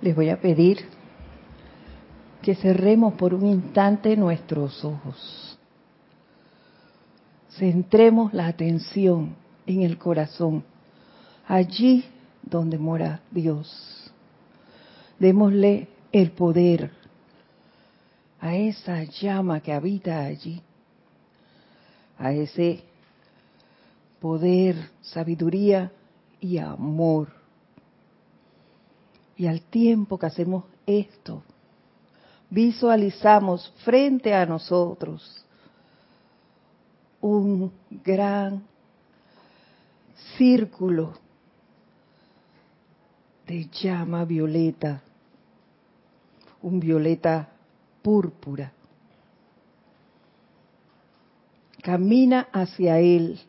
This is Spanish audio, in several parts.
Les voy a pedir que cerremos por un instante nuestros ojos. Centremos la atención en el corazón, allí donde mora Dios. Démosle el poder a esa llama que habita allí, a ese poder, sabiduría y amor. Y al tiempo que hacemos esto, visualizamos frente a nosotros un gran círculo de llama violeta, un violeta púrpura. Camina hacia él.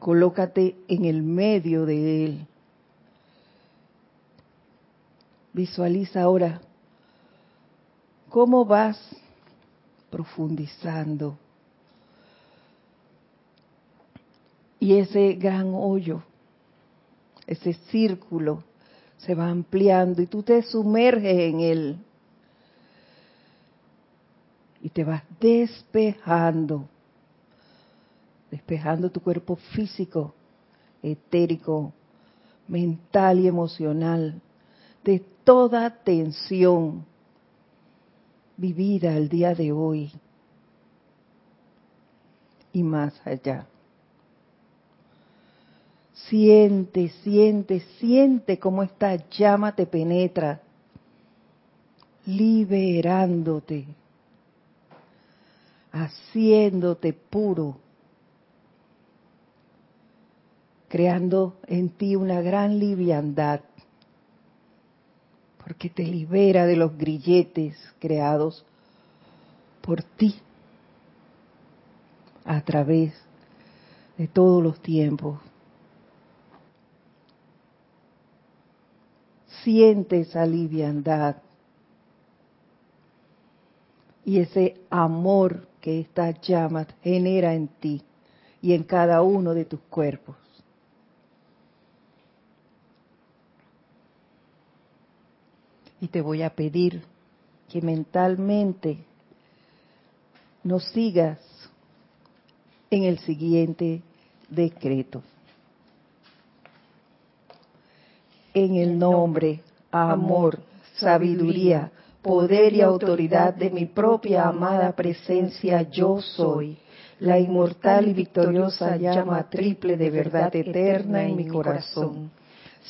Colócate en el medio de él. Visualiza ahora cómo vas profundizando. Y ese gran hoyo, ese círculo, se va ampliando y tú te sumerges en él. Y te vas despejando, despejando tu cuerpo físico, etérico, mental y emocional de toda tensión vivida el día de hoy y más allá. Siente, siente, siente cómo esta llama te penetra, liberándote, haciéndote puro, creando en ti una gran liviandad, porque te libera de los grilletes creados por ti a través de todos los tiempos. Siente esa liviandad y ese amor que esta llama genera en ti y en cada uno de tus cuerpos. Y te voy a pedir que mentalmente nos sigas en el siguiente decreto. En el nombre, amor, sabiduría, poder y autoridad de mi propia amada presencia yo soy, la inmortal y victoriosa llama triple de verdad eterna en mi corazón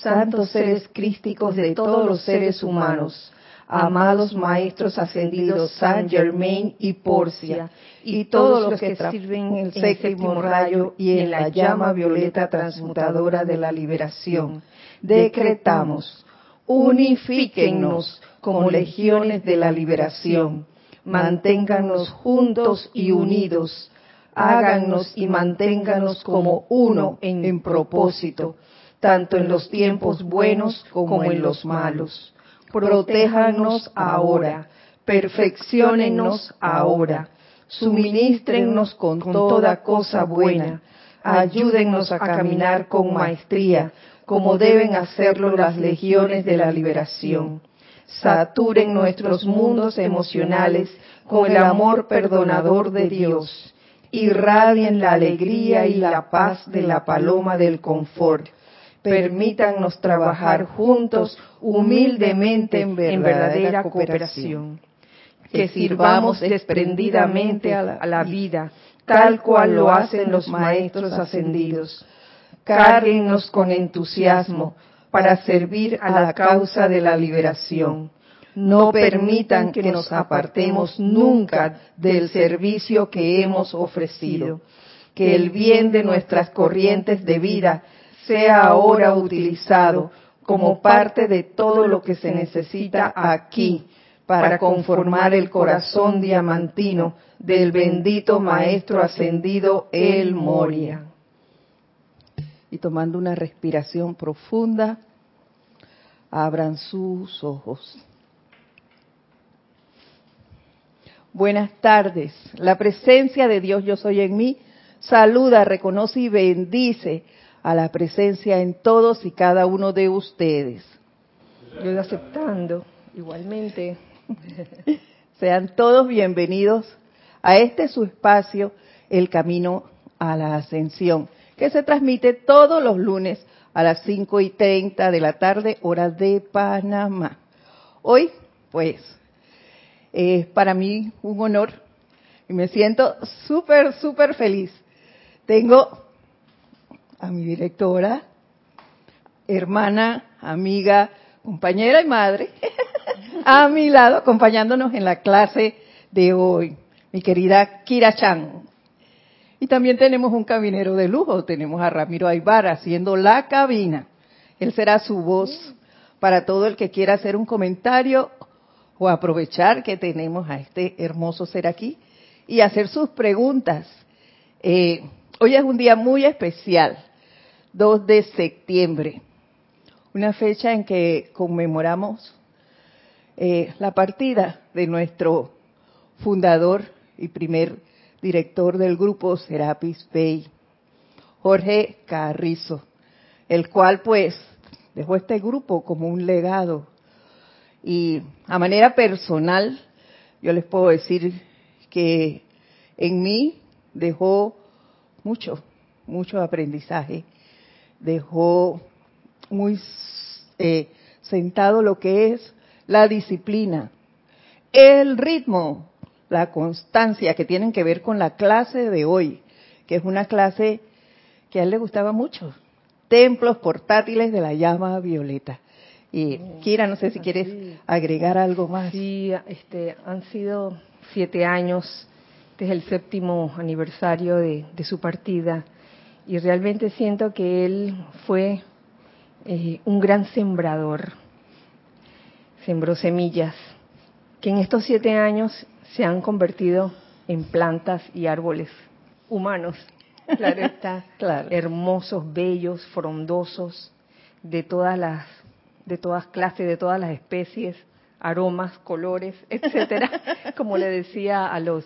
santos seres crísticos de todos los seres humanos, amados maestros ascendidos San Germain y Porcia, y todos los que sirven en el séptimo rayo y en la llama violeta transmutadora de la liberación, decretamos, unifíquennos como legiones de la liberación, manténganos juntos y unidos, háganos y manténganos como uno en propósito, tanto en los tiempos buenos como en los malos. Protéjanos ahora, perfeccionennos ahora, suministrennos con toda cosa buena, ayúdennos a caminar con maestría, como deben hacerlo las legiones de la liberación. Saturen nuestros mundos emocionales con el amor perdonador de Dios. Irradien la alegría y la paz de la paloma del confort permítannos trabajar juntos humildemente en verdadera cooperación. Que sirvamos desprendidamente a la, vida, tal cual lo hacen los maestros ascendidos. Cárguennos con entusiasmo para servir a la causa de la liberación. No permitan que nos apartemos nunca del servicio que hemos ofrecido. Que el bien de nuestras corrientes de vida sea ahora utilizado como parte de todo lo que se necesita aquí para conformar el corazón diamantino del bendito Maestro ascendido El Moria. Y tomando una respiración profunda, abran sus ojos. Buenas tardes. La presencia de Dios yo soy en mí saluda, reconoce y bendice a la presencia en todos y cada uno de ustedes. Yo aceptando, igualmente. Sean todos bienvenidos a este su espacio, El Camino a la Ascensión, que se transmite todos los lunes a las 5 y 30 de la tarde, hora de Panamá. Hoy, pues, es para mí un honor y me siento súper, súper feliz. Tengo a mi directora, hermana, amiga, compañera y madre, a mi lado, acompañándonos en la clase de hoy, mi querida Kira Chan. Y también tenemos un cabinero de lujo, tenemos a Ramiro Aybar haciendo la cabina. Él será su voz para todo el que quiera hacer un comentario o aprovechar que tenemos a este hermoso ser aquí y hacer sus preguntas. Eh, hoy es un día muy especial, 2 de septiembre, una fecha en que conmemoramos eh, la partida de nuestro fundador y primer director del grupo Serapis Bay, Jorge Carrizo, el cual pues dejó este grupo como un legado. Y a manera personal, yo les puedo decir que en mí dejó mucho, mucho aprendizaje, dejó muy eh, sentado lo que es la disciplina, el ritmo, la constancia que tienen que ver con la clase de hoy, que es una clase que a él le gustaba mucho. Templos portátiles de la llama violeta. Y Kira, no sé si quieres agregar algo más. Sí, este, han sido siete años, este es el séptimo aniversario de, su partida, y realmente siento que él fue eh, un gran sembrador, sembró semillas, que en estos siete años se han convertido en plantas y árboles humanos. Claro está, hermosos, bellos, frondosos, de todas las, de todas clases, de todas las especies, aromas, colores, etcétera, como le decía a los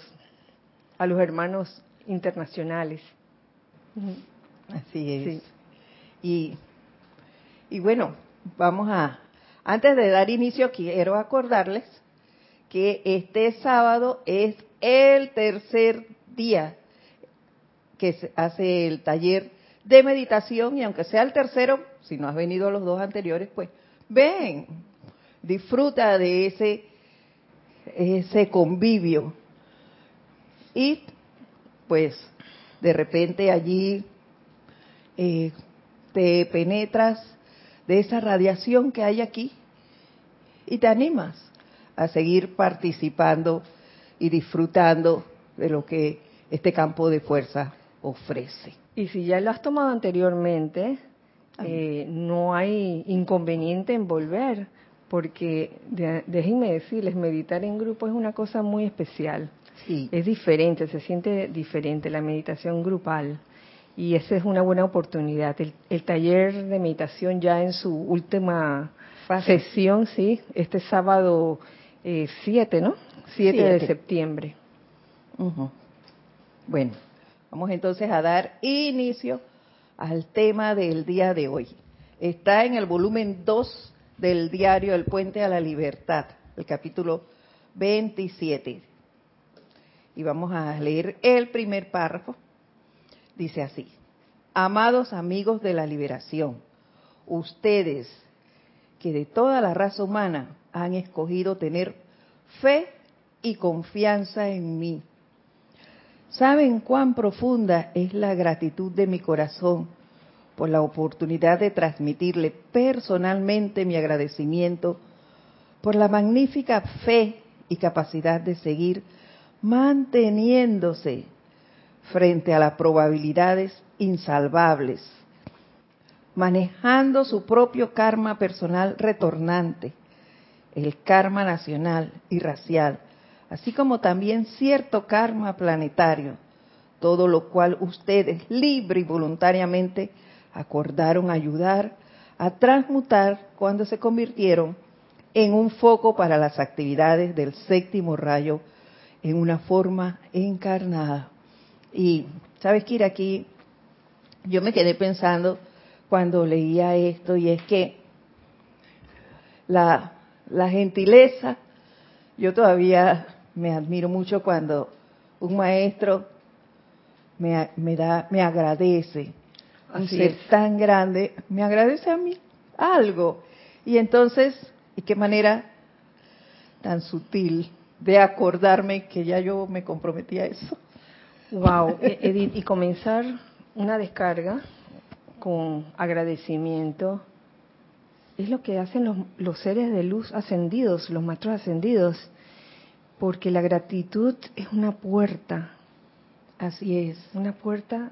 a los hermanos internacionales. Así es. Y, y bueno, vamos a, antes de dar inicio, quiero acordarles que este sábado es el tercer día que se hace el taller de meditación y aunque sea el tercero, si no has venido a los dos anteriores, pues ven, disfruta de ese ese convivio. Y pues de repente allí eh, te penetras de esa radiación que hay aquí y te animas a seguir participando y disfrutando de lo que este campo de fuerza ofrece. Y si ya lo has tomado anteriormente, eh, no hay inconveniente en volver, porque déjenme decirles, meditar en grupo es una cosa muy especial. Sí. Es diferente, se siente diferente la meditación grupal. Y esa es una buena oportunidad. El, taller de meditación ya en su última sesión, sí, este sábado 7, eh, ¿no? 7 de septiembre. Bueno, vamos entonces a dar inicio al tema del día de hoy. Está en el volumen 2 del diario El Puente a la Libertad, el capítulo 27. Y vamos a leer el primer párrafo. Dice así, amados amigos de la liberación, ustedes que de toda la raza humana han escogido tener fe y confianza en mí. ¿Saben cuán profunda es la gratitud de mi corazón por la oportunidad de transmitirle personalmente mi agradecimiento por la magnífica fe y capacidad de seguir manteniéndose frente a las probabilidades insalvables manejando su propio karma personal retornante, el karma nacional y racial, así como también cierto karma planetario, todo lo cual ustedes libre y voluntariamente acordaron ayudar a transmutar cuando se convirtieron en un foco para las actividades del séptimo rayo en una forma encarnada. Y sabes que aquí yo me quedé pensando cuando leía esto y es que la, la gentileza, yo todavía me admiro mucho cuando un maestro me, me da, me agradece, un ser tan grande, me agradece a mí algo. Y entonces, ¿y qué manera tan sutil de acordarme que ya yo me comprometí a eso? Wow, e-, Edith, y comenzar una descarga con agradecimiento es lo que hacen los, los seres de luz ascendidos, los maestros ascendidos, porque la gratitud es una puerta, así es, una puerta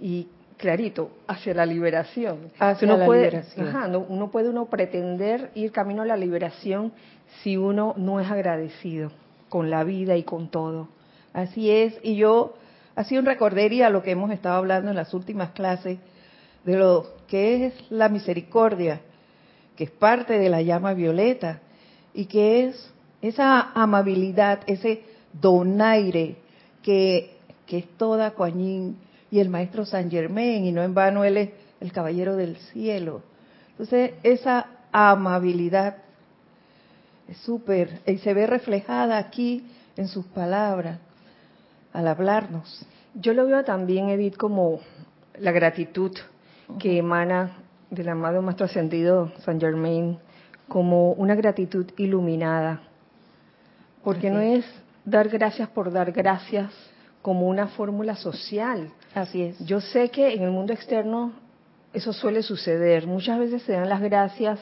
y clarito, hacia la liberación. Hacia uno la puede, liberación. Ajá, no, uno puede uno pretender ir camino a la liberación si uno no es agradecido con la vida y con todo. Así es, y yo hacía un recordería a lo que hemos estado hablando en las últimas clases de lo que es la misericordia, que es parte de la llama violeta y que es esa amabilidad, ese donaire que, que es toda Coañín y el maestro San Germain, y no en vano él es el caballero del cielo. Entonces, esa amabilidad es súper, y se ve reflejada aquí en sus palabras, al hablarnos. Yo lo veo también, Edith, como la gratitud que emana del amado Maestro Ascendido San Germain, como una gratitud iluminada, porque no es dar gracias por dar gracias como una fórmula social, Así es. Yo sé que en el mundo externo eso suele suceder. Muchas veces se dan las gracias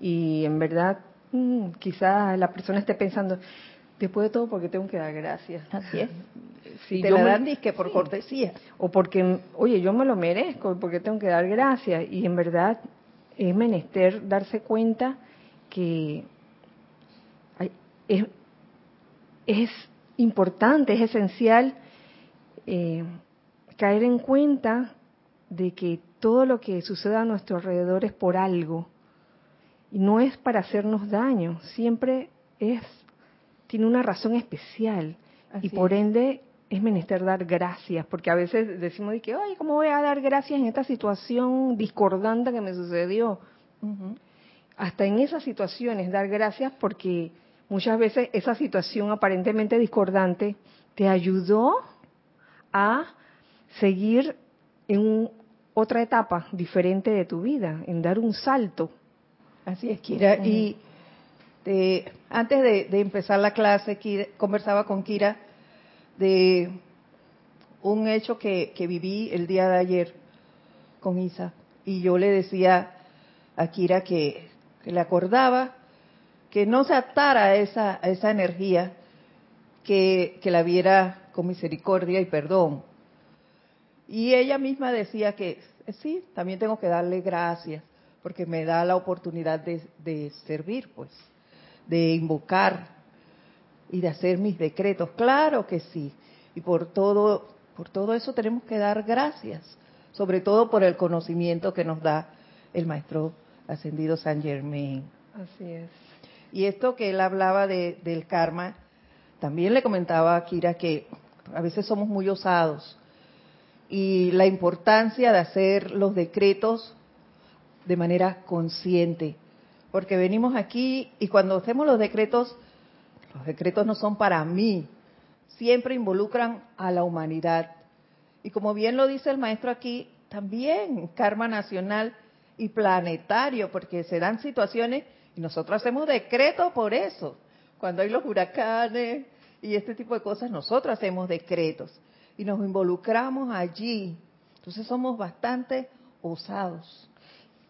y en verdad mmm, quizá la persona esté pensando, después de todo, porque tengo que dar gracias? Así es. Si te la dan me, que por sí. cortesía. O porque, oye, yo me lo merezco, porque tengo que dar gracias. Y en verdad es menester darse cuenta que hay, es, es importante, es esencial eh, caer en cuenta de que todo lo que sucede a nuestro alrededor es por algo y no es para hacernos daño, siempre es tiene una razón especial Así y por ende es menester dar gracias, porque a veces decimos de que, ay, ¿cómo voy a dar gracias en esta situación discordante que me sucedió? Uh -huh. Hasta en esas situaciones dar gracias porque muchas veces esa situación aparentemente discordante te ayudó a seguir en un, otra etapa diferente de tu vida, en dar un salto. Así es, Kira. Uh -huh. Y de, antes de, de, empezar la clase, Kira, conversaba con Kira de un hecho que, que, viví el día de ayer con Isa. Y yo le decía a Kira que, que le acordaba que no se atara a esa, a esa energía, que, que la viera con misericordia y perdón, y ella misma decía que sí, también tengo que darle gracias porque me da la oportunidad de, de, servir, pues, de invocar y de hacer mis decretos. Claro que sí. Y por todo, por todo eso tenemos que dar gracias, sobre todo por el conocimiento que nos da el maestro ascendido San Germain. Así es. Y esto que él hablaba de, del karma, también le comentaba a Kira que a veces somos muy osados y la importancia de hacer los decretos de manera consciente. Porque venimos aquí y cuando hacemos los decretos, los decretos no son para mí, siempre involucran a la humanidad. Y como bien lo dice el maestro aquí, también karma nacional y planetario, porque se dan situaciones y nosotros hacemos decretos por eso. Cuando hay los huracanes y este tipo de cosas, nosotros hacemos decretos y nos involucramos allí. Entonces somos bastante osados.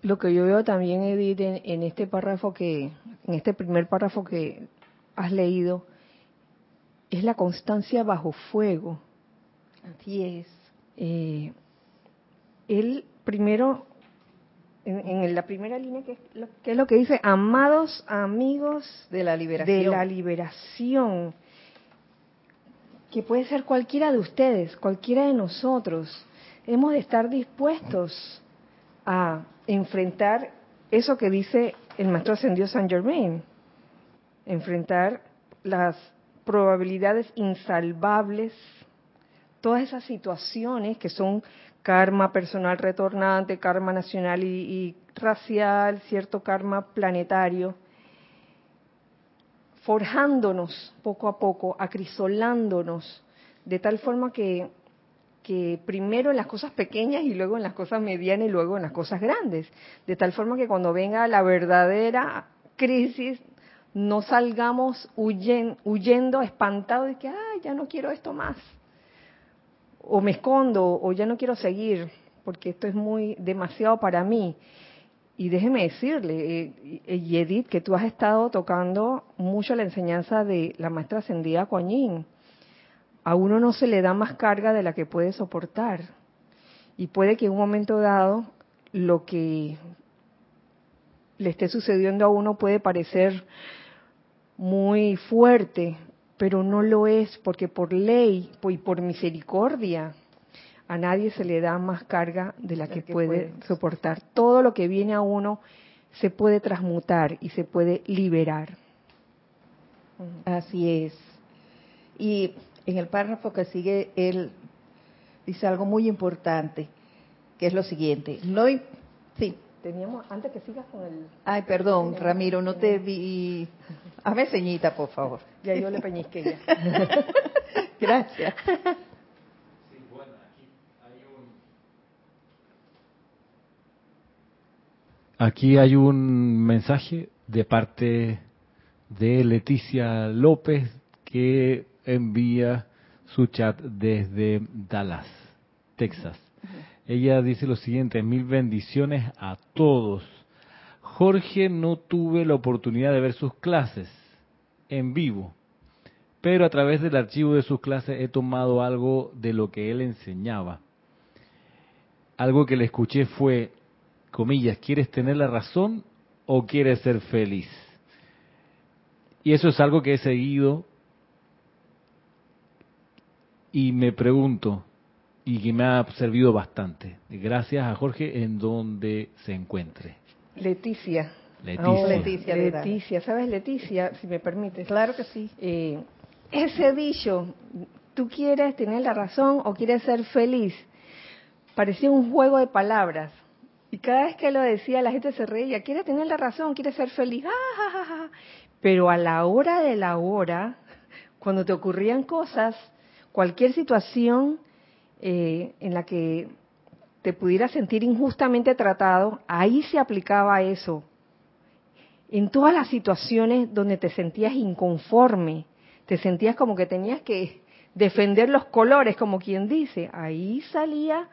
Lo que yo veo también, Edith, en, en este párrafo que, en este primer párrafo que has leído, es la constancia bajo fuego. Así es. Eh, él primero, en, en, la primera línea, que es, lo, que es lo que dice, amados amigos de la liberación. De la liberación que puede ser cualquiera de ustedes, cualquiera de nosotros. Hemos de estar dispuestos a enfrentar eso que dice el maestro ascendido San Germain, enfrentar las probabilidades insalvables todas esas situaciones que son karma personal retornante, karma nacional y racial, cierto karma planetario, forjándonos poco a poco, acrisolándonos, de tal forma que, que primero en las cosas pequeñas y luego en las cosas medianas y luego en las cosas grandes, de tal forma que cuando venga la verdadera crisis no salgamos huyendo, huyendo espantados de que, ay, ya no quiero esto más, o me escondo, o ya no quiero seguir, porque esto es muy demasiado para mí. Y déjeme decirle, eh, Edith, que tú has estado tocando mucho la enseñanza de la maestra ascendida Kuan A uno no se le da más carga de la que puede soportar. Y puede que en un momento dado lo que le esté sucediendo a uno puede parecer muy fuerte, pero no lo es porque por ley y por misericordia a nadie se le da más carga de la que, puede soportar. Todo lo que viene a uno se puede transmutar y se puede liberar. Así es. Y en el párrafo que sigue, él dice algo muy importante, que es lo siguiente. No, sí. Teníamos, antes que sigas con el... Ay, perdón, Ramiro, no te vi. Hazme ceñita, por favor. Ya yo le peñisqué ya. Gracias. Aquí hay un mensaje de parte de Leticia López que envía su chat desde Dallas, Texas. Ella dice lo siguiente, mil bendiciones a todos. Jorge no tuve la oportunidad de ver sus clases en vivo, pero a través del archivo de sus clases he tomado algo de lo que él enseñaba. Algo que le escuché fue, comillas, ¿quieres tener la razón o quieres ser feliz? Y eso es algo que he seguido y me pregunto, y que me ha servido bastante. Gracias a Jorge en donde se encuentre. Leticia. Leticia. Leticia, ¿sabes Leticia? Si me permites. Claro que sí. Eh, ese dicho, ¿tú quieres tener la razón o quieres ser feliz? Parecía un juego de palabras. Y cada vez que lo decía, la gente se reía. Quiere tener la razón, quiere ser feliz. ¡Ah, Pero a la hora de la hora, cuando te ocurrían cosas, cualquier situación eh, en la que te pudieras sentir injustamente tratado, ahí se aplicaba eso. En todas las situaciones donde te sentías inconforme, te sentías como que tenías que defender los colores, como quien dice, ahí salía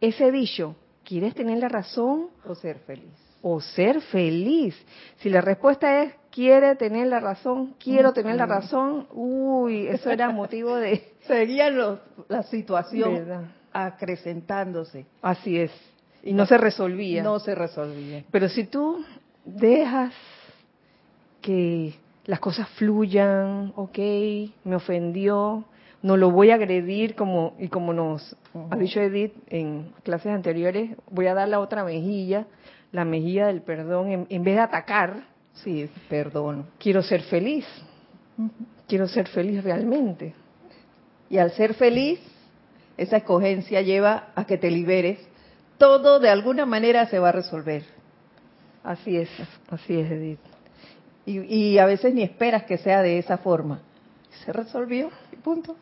ese dicho, ¿Quieres tener la razón o ser feliz? O ser feliz. Si la respuesta es quiere tener la razón, quiero tener la razón, uy, eso era motivo de... Seguían los, la situación acrecentándose. Así es. Y no se resolvía. No se resolvía. Pero si tú dejas que las cosas fluyan, ok, me ofendió, no lo voy a agredir como y como nos ha dicho Edith en clases anteriores, voy a dar la otra mejilla, la mejilla del perdón, en, vez de atacar. Sí, perdón. Quiero ser feliz. Quiero ser feliz realmente. Y al ser feliz, esa escogencia lleva a que te liberes. Todo de alguna manera se va a resolver. Así es, así es, Edith. Y, y a veces ni esperas que sea de esa forma. Se resolvió y punto.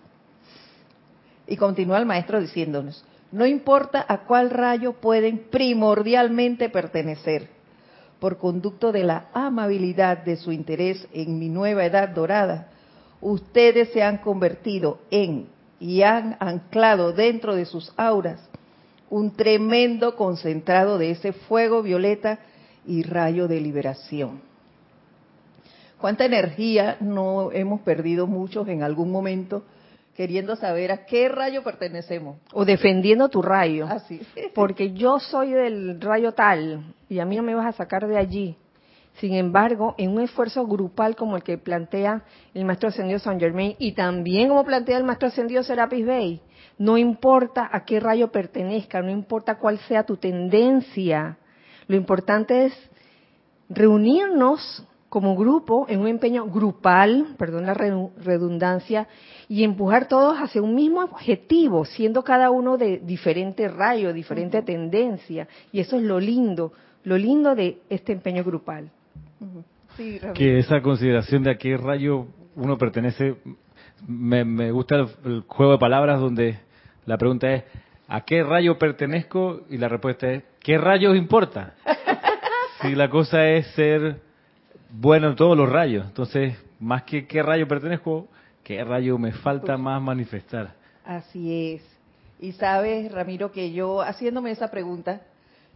Y continúa el maestro diciéndonos, no importa a cuál rayo pueden primordialmente pertenecer, por conducto de la amabilidad de su interés en mi nueva edad dorada, ustedes se han convertido en y han anclado dentro de sus auras un tremendo concentrado de ese fuego violeta y rayo de liberación. ¿Cuánta energía no hemos perdido muchos en algún momento queriendo saber a qué rayo pertenecemos. O defendiendo tu rayo. Así. Porque yo soy del rayo tal y a mí no me vas a sacar de allí. Sin embargo, en un esfuerzo grupal como el que plantea el maestro ascendido San Germain y también como plantea el maestro ascendido Serapis Bey, no importa a qué rayo pertenezca, no importa cuál sea tu tendencia, lo importante es reunirnos como grupo, en un empeño grupal, perdón la redundancia, y empujar todos hacia un mismo objetivo, siendo cada uno de diferente rayo, diferente tendencia. Y eso es lo lindo, lo lindo de este empeño grupal. que esa consideración de a qué rayo uno pertenece, me, gusta el, juego de palabras donde la pregunta es, ¿a qué rayo pertenezco? Y la respuesta es, ¿qué rayos importa? si la cosa es ser bueno en todos los rayos, entonces, más que qué rayo pertenezco, qué rayo me falta más manifestar. Así es. Y sabes, Ramiro, que yo haciéndome esa pregunta,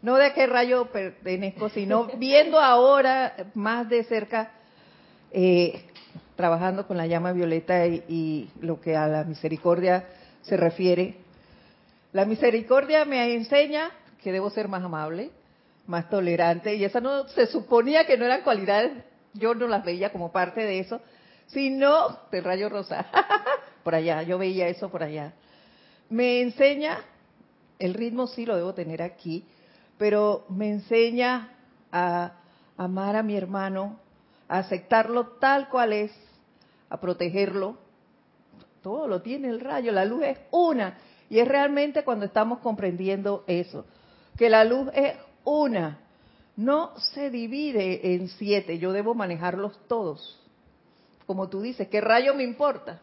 no de a qué rayo pertenezco, sino viendo ahora más de cerca, eh, trabajando con la llama violeta y, lo que a la misericordia se refiere. La misericordia me enseña que debo ser más amable, más tolerante, y esa no se suponía que no eran cualidades, yo no las veía como parte de eso, sino del rayo rosa, por allá, yo veía eso por allá. Me enseña, el ritmo sí lo debo tener aquí, pero me enseña a amar a mi hermano, a aceptarlo tal cual es, a protegerlo. Todo lo tiene el rayo, la luz es una. Y es realmente cuando estamos comprendiendo eso, que la luz es una, no se divide en siete, yo debo manejarlos todos. Como tú dices, ¿qué rayo me importa?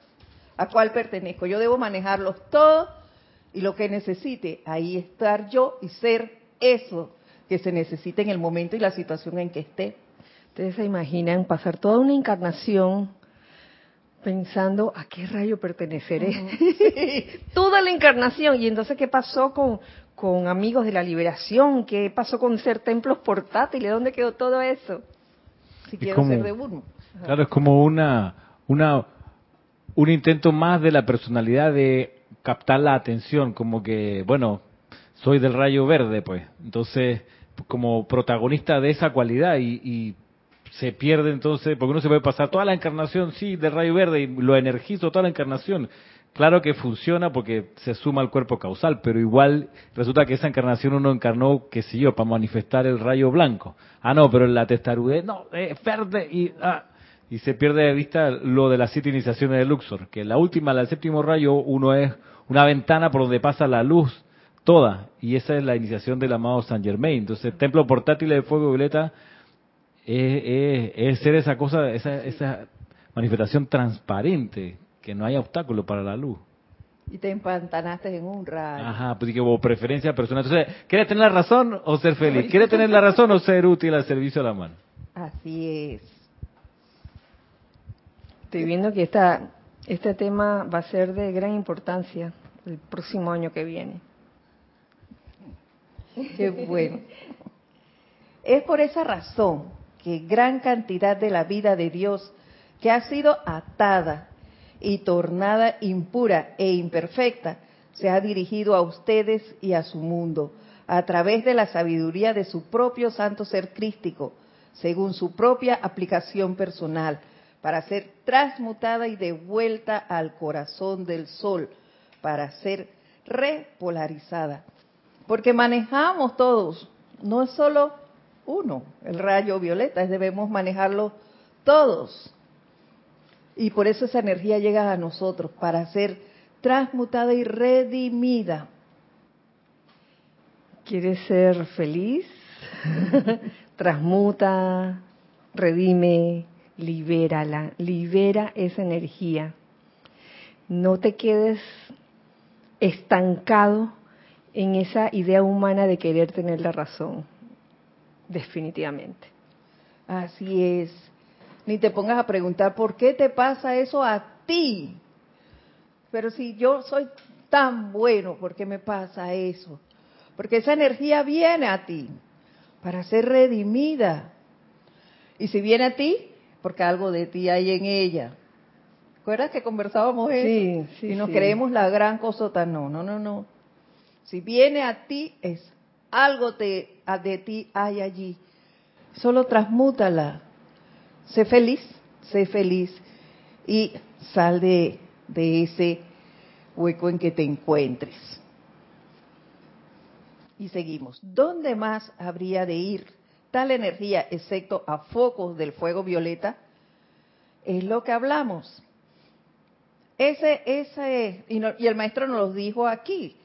¿A cuál pertenezco? Yo debo manejarlos todos y lo que necesite, ahí estar yo y ser eso que se necesite en el momento y la situación en que esté. Ustedes se imaginan pasar toda una encarnación pensando a qué rayo perteneceré. toda la encarnación. Y entonces, ¿qué pasó con, con amigos de la liberación? ¿Qué pasó con ser templos portátiles? ¿Dónde quedó todo eso? Si quiero ser de uno. Claro, es como una, una, un intento más de la personalidad de captar la atención, como que, bueno, soy del rayo verde, pues. Entonces, como protagonista de esa cualidad y, se pierde entonces, porque uno se puede pasar toda la encarnación, sí, del rayo verde y lo energizo toda la encarnación. Claro que funciona porque se suma al cuerpo causal, pero igual resulta que esa encarnación uno encarnó, qué sé yo, para manifestar el rayo blanco. Ah, no, pero la testarudez, no, es verde y... Ah, y se pierde de vista lo de las siete iniciaciones de Luxor, que la última, la del séptimo rayo, uno es una ventana por donde pasa la luz toda, y esa es la iniciación del amado San Germain. Entonces, templo portátil de fuego violeta es, ser esa cosa, esa, esa manifestación transparente, que no hay obstáculo para la luz. Y te empantanaste en un rayo. Ajá, pues que preferencia personal. Entonces, ¿quieres tener la razón o ser feliz? ¿Quieres tener la razón o ser útil al servicio de la mano? Así es. Estoy viendo que este tema va a ser de gran importancia el próximo año que viene. Qué bueno. Es por esa razón que gran cantidad de la vida de Dios que ha sido atada y tornada impura e imperfecta se ha dirigido a ustedes y a su mundo a través de la sabiduría de su propio santo ser crístico, según su propia aplicación personal, para ser transmutada y devuelta al corazón del sol, para ser repolarizada porque manejamos todos, no es solo uno, el rayo violeta, debemos manejarlo todos. Y por eso esa energía llega a nosotros, para ser transmutada y redimida. ¿Quieres ser feliz? Transmuta, redime, libérala, libera esa energía. No te quedes estancado en esa idea humana de querer tener la razón, definitivamente. Así es. Ni te pongas a preguntar por qué te pasa eso a ti. Pero si yo soy tan bueno, ¿por qué me pasa eso? Porque esa energía viene a ti para ser redimida. Y si viene a ti, porque algo de ti hay en ella. ¿Recuerdas que conversábamos eso? Sí, sí. Y nos creemos la gran cosota. No, no, no, no. Si viene a ti, es algo de, de ti hay allí. Solo transmútala. Sé feliz, sé feliz y sal de, de ese hueco en que te encuentres. Y seguimos. ¿Dónde más habría de ir tal energía, excepto a focos del fuego violeta, es lo que hablamos. Ese, ese, y, y el maestro nos lo dijo aquí.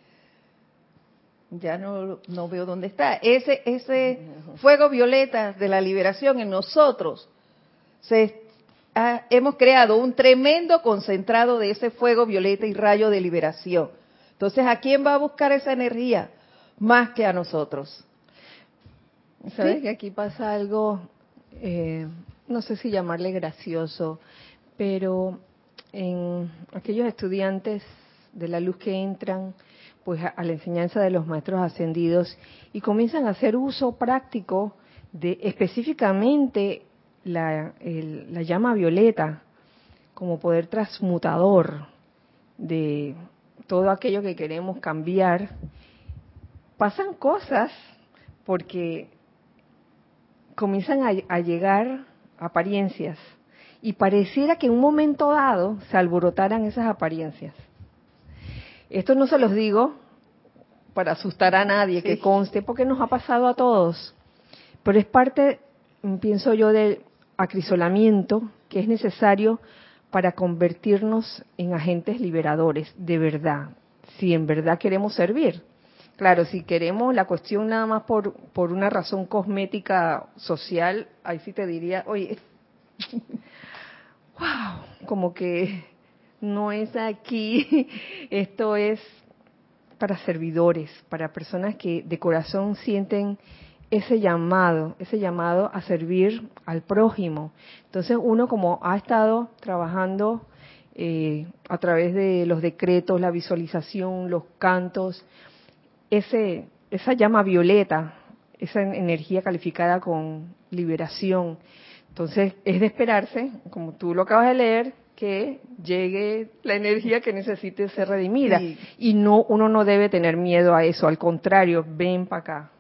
Ya no, no veo dónde está. Ese, ese fuego violeta de la liberación en nosotros, se, hemos creado un tremendo concentrado de ese fuego violeta y rayo de liberación. Entonces, ¿a quién va a buscar esa energía? Más que a nosotros. ¿Sabes que aquí pasa algo, eh, no sé si llamarle gracioso, pero en aquellos estudiantes de la luz que entran pues a, la enseñanza de los maestros ascendidos y comienzan a hacer uso práctico de específicamente la, la llama violeta como poder transmutador de todo aquello que queremos cambiar, pasan cosas porque comienzan a, llegar apariencias y pareciera que en un momento dado se alborotaran esas apariencias. Esto no se los digo para asustar a nadie, que conste, porque nos ha pasado a todos, pero es parte, pienso yo, del acrisolamiento que es necesario para convertirnos en agentes liberadores, de verdad, si en verdad queremos servir. Claro, si queremos la cuestión nada más por, por una razón cosmética social, ahí sí te diría, oye, wow, como que no es aquí, esto es para servidores, para personas que de corazón sienten ese llamado, ese llamado a servir al prójimo. Entonces uno como ha estado trabajando eh, a través de los decretos, la visualización, los cantos, ese, esa llama violeta, esa energía calificada con liberación. Entonces, es de esperarse, como tú lo acabas de leer, que llegue la energía que necesite ser redimida. Y no, uno no debe tener miedo a eso, al contrario, ven para acá.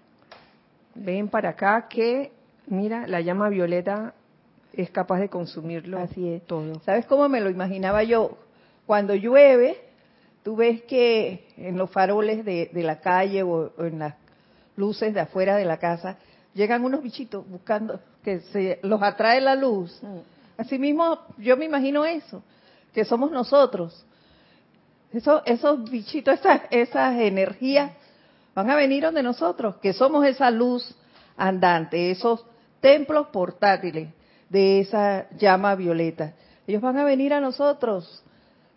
Ven para acá que, mira, la llama violeta es capaz de consumirlo Así es. todo. ¿Sabes cómo me lo imaginaba yo? Cuando llueve, tú ves que en los faroles de, la calle o, en las luces de afuera de la casa llegan unos bichitos buscando que se los atrae la luz. Asimismo, yo me imagino eso, que somos nosotros. Eso, esos bichitos, esas, esas energías van a venir donde nosotros, que somos esa luz andante, esos templos portátiles de esa llama violeta. Ellos van a venir a nosotros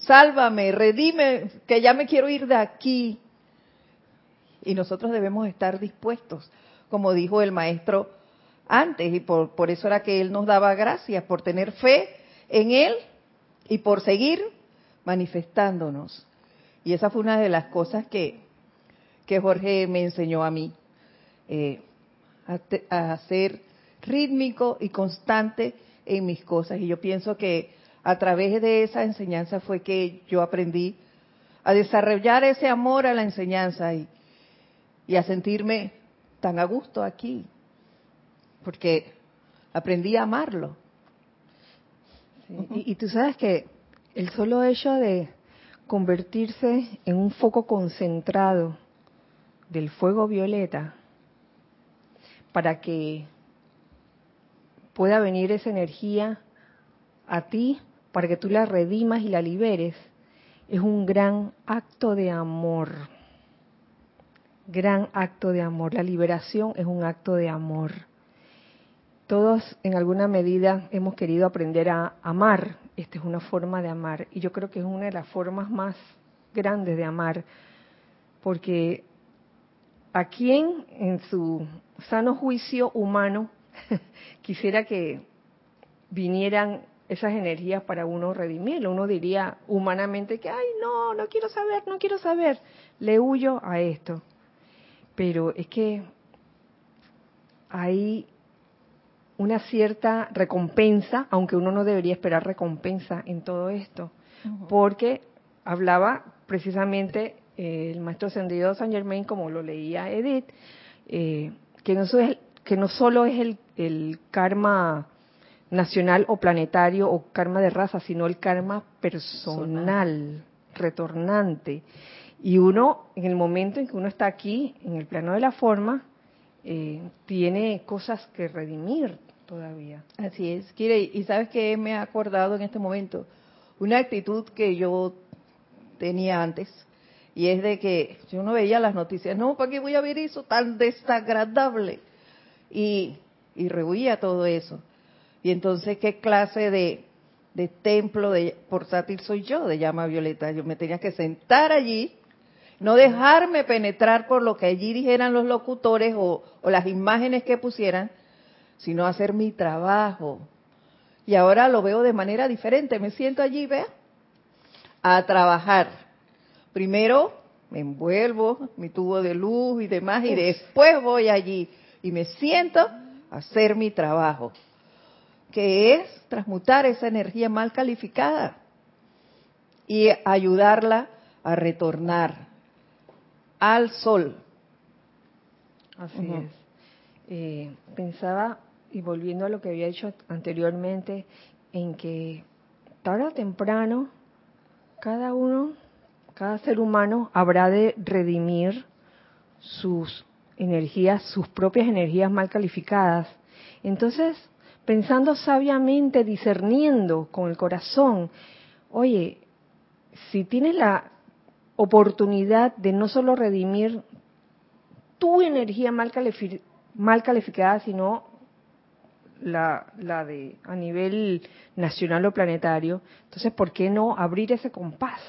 sálvame, redime, que ya me quiero ir de aquí. Y nosotros debemos estar dispuestos, como dijo el maestro antes, y por, por eso era que él nos daba gracias, por tener fe en él y por seguir manifestándonos. Y esa fue una de las cosas que, que Jorge me enseñó a mí, eh, a, a ser rítmico y constante en mis cosas. Y yo pienso que a través de esa enseñanza fue que yo aprendí a desarrollar ese amor a la enseñanza y, a sentirme tan a gusto aquí, porque aprendí a amarlo. y, y, tú sabes que el solo hecho de convertirse en un foco concentrado del fuego violeta para que pueda venir esa energía a ti para que tú la redimas y la liberes, es un gran acto de amor. Gran acto de amor. La liberación es un acto de amor. Todos en alguna medida hemos querido aprender a amar. Esta es una forma de amar. Y yo creo que es una de las formas más grandes de amar. Porque a quien en su sano juicio humano quisiera que vinieran esas energías para uno redimirlo. Uno diría humanamente que, ay, no, no quiero saber, no quiero saber, le huyo a esto. Pero es que hay una cierta recompensa, aunque uno no debería esperar recompensa en todo esto, porque hablaba precisamente el maestro ascendido San Germain, como lo leía Edith, eh, que, no es, que no solo es el, el karma nacional o planetario o karma de raza, sino el karma personal, retornante. Y uno, en el momento en que uno está aquí, en el plano de la forma, eh, tiene cosas que redimir todavía. Así es, Kire, y sabes que me ha acordado en este momento una actitud que yo tenía antes, y es de que yo no veía las noticias, no, ¿para qué voy a ver eso tan desagradable? Y, y rehuía todo eso. Y entonces, ¿qué clase de, de templo de portátil soy yo de llama violeta? Yo me tenía que sentar allí, no dejarme penetrar por lo que allí dijeran los locutores o, o las imágenes que pusieran, sino hacer mi trabajo. Y ahora lo veo de manera diferente. Me siento allí, vea, a trabajar. Primero me envuelvo mi tubo de luz y demás, y después voy allí y me siento a hacer mi trabajo, que es transmutar esa energía mal calificada y ayudarla a retornar al sol. Así es. Eh, pensaba y volviendo a lo que había dicho anteriormente, en que tarde o temprano cada uno, cada ser humano habrá de redimir sus energías, sus propias energías mal calificadas. Entonces, pensando sabiamente, discerniendo con el corazón, oye, si tienes la oportunidad de no solo redimir tu energía mal, calificada, sino la, la de a nivel nacional o planetario, entonces ¿por qué no abrir ese compás?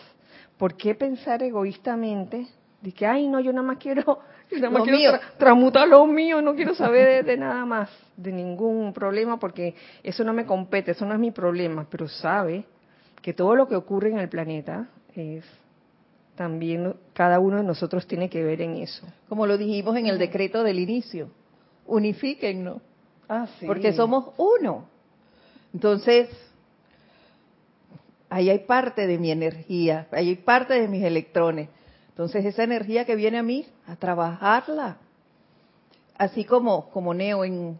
¿Por qué pensar egoístamente que, ay, no, yo nada más quiero, yo nada más quiero tramutar lo mío, no quiero saber de, nada más, de ningún problema, porque eso no me compete, eso no es mi problema, pero sabe que todo lo que ocurre en el planeta es también cada uno de nosotros tiene que ver en eso. Como lo dijimos en el decreto del inicio, unifíquennos Ah, Porque somos uno. Entonces, ahí hay parte de mi energía, ahí hay parte de mis electrones. Entonces, esa energía que viene a mí, a trabajarla. Así como, como Neo en,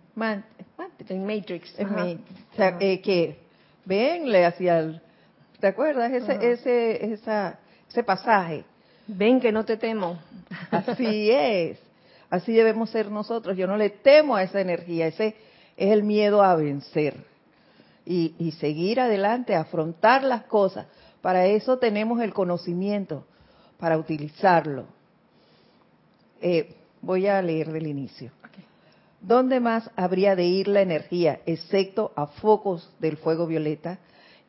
en Matrix. o sea, eh, que venle hacia el... ¿Te acuerdas? Ese, ese, esa, ese pasaje. Ven que no te temo. Así es. Así debemos ser nosotros. Yo no le temo a esa energía, ese es el miedo a vencer. Y, seguir adelante, afrontar las cosas. Para eso tenemos el conocimiento, para utilizarlo. Eh, voy a leer del inicio. ¿Dónde más habría de ir la energía, excepto a focos del fuego violeta,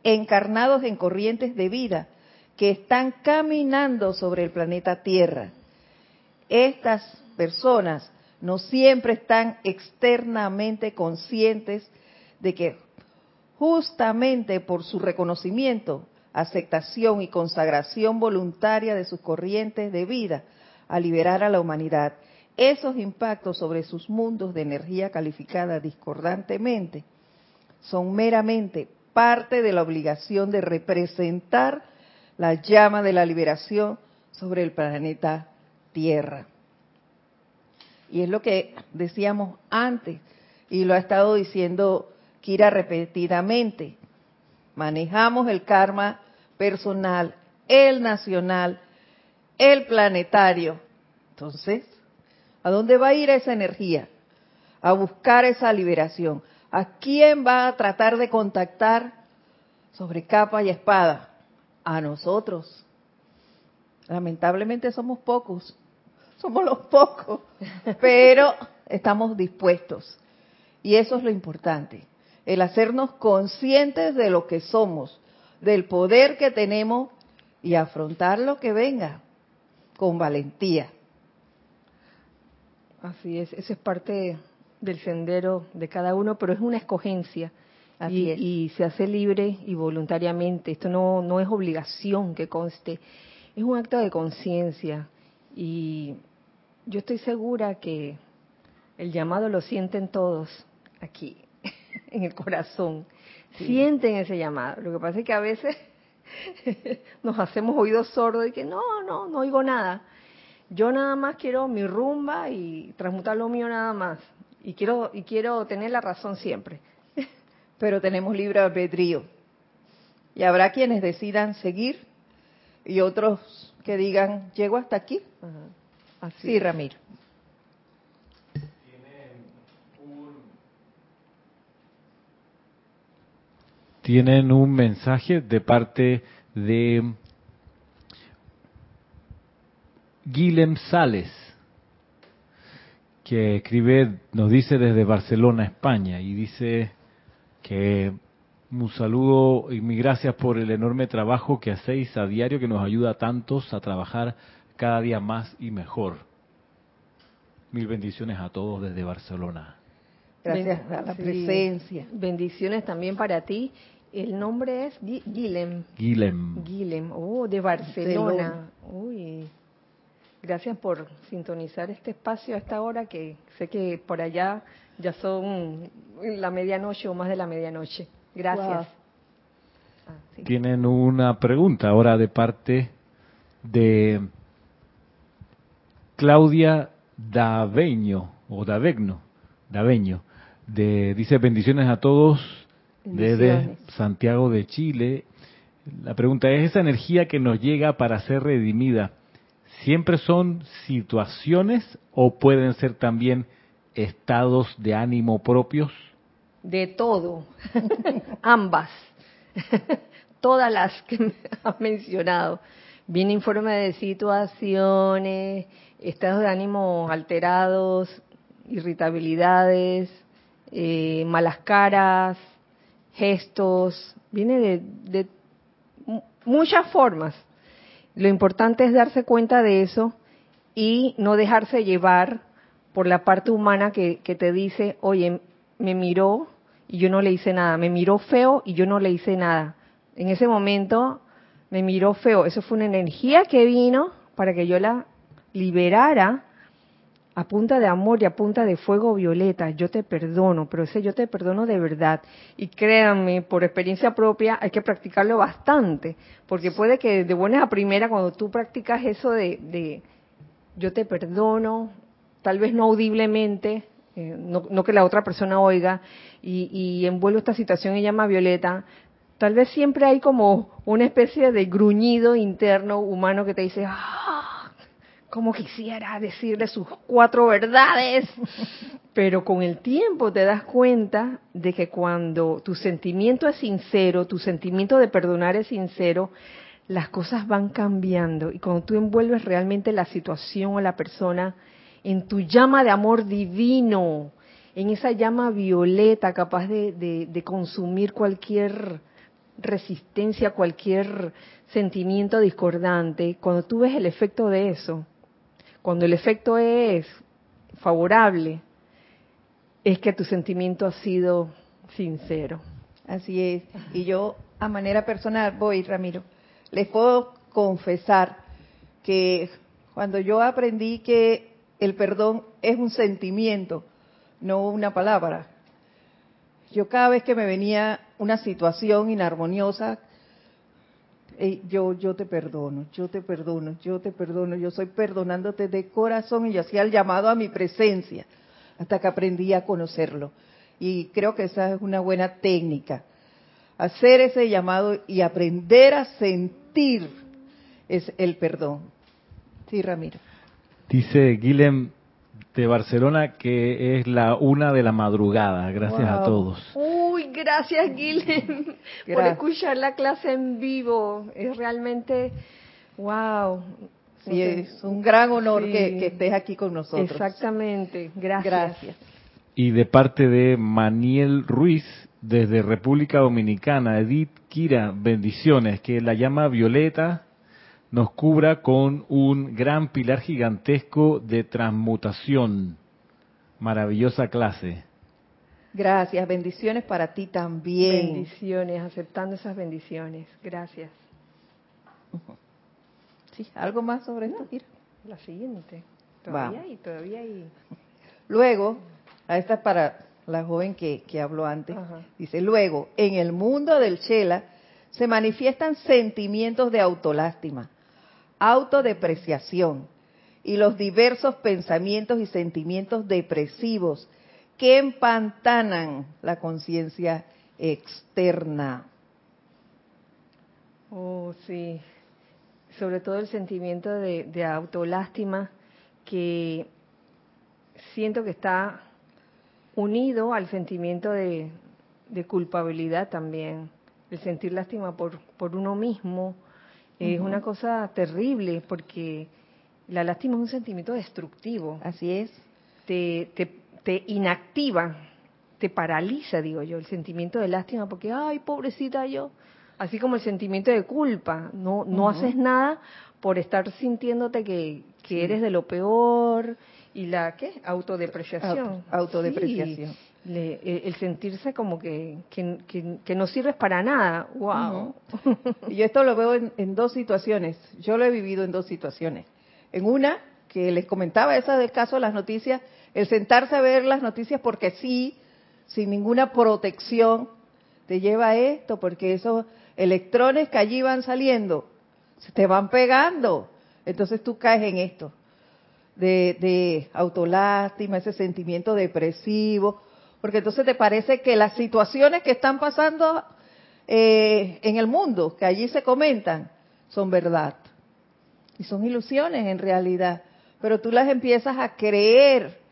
encarnados en corrientes de vida que están caminando sobre el planeta Tierra? Estas personas no siempre están externamente conscientes de que justamente por su reconocimiento, aceptación y consagración voluntaria de sus corrientes de vida a liberar a la humanidad, esos impactos sobre sus mundos de energía calificada discordantemente son meramente parte de la obligación de representar la llama de la liberación sobre el planeta Tierra. Y es lo que decíamos antes, y lo ha estado diciendo Kira repetidamente. Manejamos el karma personal, el nacional, el planetario. Entonces, ¿a dónde va a ir esa energía? A buscar esa liberación. ¿A quién va a tratar de contactar sobre capa y espada? A nosotros. Lamentablemente somos pocos somos los pocos, pero estamos dispuestos. Y eso es lo importante, el hacernos conscientes de lo que somos, del poder que tenemos y afrontar lo que venga con valentía. Así es, eso es parte del sendero de cada uno, pero es una escogencia. y, y, se hace libre y voluntariamente. Esto no, no es obligación que conste, es un acto de conciencia. Y yo estoy segura que el llamado lo sienten todos aquí, en el corazón. Sienten ese llamado. Lo que pasa es que a veces nos hacemos oídos sordos y que no, no, no oigo nada. Yo nada más quiero mi rumba y transmutar lo mío nada más. Y quiero, y quiero tener la razón siempre. Pero tenemos libre albedrío. Y habrá quienes decidan seguir y otros que digan, llego hasta aquí. Así sí, Ramiro. Tienen un mensaje de parte de Guilhem Sales, que escribe, nos dice desde Barcelona, España, y dice que un saludo y mi gracias por el enorme trabajo que hacéis a diario que nos ayuda a tantos a trabajar cada día más y mejor. Mil bendiciones a todos desde Barcelona. Gracias a la presencia. Bendiciones también para ti. El nombre es Guilhem. Guilhem. Guilhem, oh, de Barcelona. Uy. Gracias por sintonizar este espacio a esta hora que sé que por allá ya son la medianoche o más de la medianoche. Gracias. Ah, Tienen una pregunta ahora de parte de Claudia Daveño o Davegno, Daveño, de dice bendiciones a todos desde Santiago de Chile. La pregunta es esa energía que nos llega para ser redimida ¿Siempre son situaciones o pueden ser también estados de ánimo propios? De todo, ambas, todas las que me has mencionado. Viene informe de situaciones, estados de ánimo alterados, irritabilidades, eh, malas caras, gestos, viene de, de muchas formas. Lo importante es darse cuenta de eso y no dejarse llevar por la parte humana que, te dice, oye, me miró y yo no le hice nada, me miró feo y yo no le hice nada. En ese momento me miró feo, eso fue una energía que vino para que yo la liberara a punta de amor y a punta de fuego violeta, yo te perdono, pero ese yo te perdono de verdad. Y créanme, por experiencia propia, hay que practicarlo bastante, porque puede que de buenas a primera, cuando tú practicas eso de, yo te perdono, tal vez no audiblemente, eh, no, que la otra persona oiga, y, y envuelvo esta situación y llama Violeta, tal vez siempre hay como una especie de gruñido interno humano que te dice, ¡ah! Como quisiera decirle sus cuatro verdades, pero con el tiempo te das cuenta de que cuando tu sentimiento es sincero, tu sentimiento de perdonar es sincero, las cosas van cambiando. Y cuando tú envuelves realmente la situación o la persona en tu llama de amor divino, en esa llama violeta capaz de, de consumir cualquier resistencia, cualquier sentimiento discordante, cuando tú ves el efecto de eso, cuando el efecto es favorable, es que tu sentimiento ha sido sincero. Así es. Y yo, a manera personal, voy, Ramiro, les puedo confesar que cuando yo aprendí que el perdón es un sentimiento, no una palabra, yo cada vez que me venía una situación inarmoniosa, yo, yo te perdono, yo te perdono, yo te perdono, yo soy perdonándote de corazón y yo hacía el llamado a mi presencia hasta que aprendí a conocerlo. Y creo que esa es una buena técnica. Hacer ese llamado y aprender a sentir es el perdón. Sí, Ramiro. Dice Guilhem de Barcelona que es la una de la madrugada. Gracias a todos. Gracias Guilhem por escuchar la clase en vivo. Es realmente, wow. Sí, es un gran honor que, estés aquí con nosotros. Exactamente, gracias. Gracias. Y de parte de Maniel Ruiz, desde República Dominicana, Edith Kira, bendiciones, que la llama Violeta nos cubra con un gran pilar gigantesco de transmutación. Maravillosa clase. Gracias, bendiciones para ti también. Bendiciones, aceptando esas bendiciones. Gracias. Sí, ¿algo más sobre esto, La siguiente. Todavía hay, todavía hay. Luego, a esta para la joven que, que habló antes, dice, luego, en el mundo del Chela se manifiestan sentimientos de autolástima, autodepreciación y los diversos pensamientos y sentimientos depresivos que empantanan la conciencia externa. Oh, sí. Sobre todo el sentimiento de, autolástima que siento que está unido al sentimiento de culpabilidad también, el sentir lástima por, por uno mismo, es una cosa terrible porque la lástima es un sentimiento destructivo. Así es. Te, te, te inactiva, te paraliza, digo yo, el sentimiento de lástima porque, ay, pobrecita yo. Así como el sentimiento de culpa. No, no haces nada por estar sintiéndote que, que eres de lo peor y la, ¿qué? Autodepreciación. autodepreciación. Eh, el sentirse como que, que, no sirves para nada. ¡Wow! Y yo esto lo veo en, dos situaciones. Yo lo he vivido en dos situaciones. En una, que les comentaba, esa del caso de las noticias, el sentarse a ver las noticias porque sí, sin ninguna protección, te lleva a esto, porque esos electrones que allí van saliendo, se te van pegando. Entonces tú caes en esto, de, de autolástima, ese sentimiento depresivo, porque entonces te parece que las situaciones que están pasando eh, en el mundo, que allí se comentan, son verdad. Y son ilusiones en realidad. Pero tú las empiezas a creer.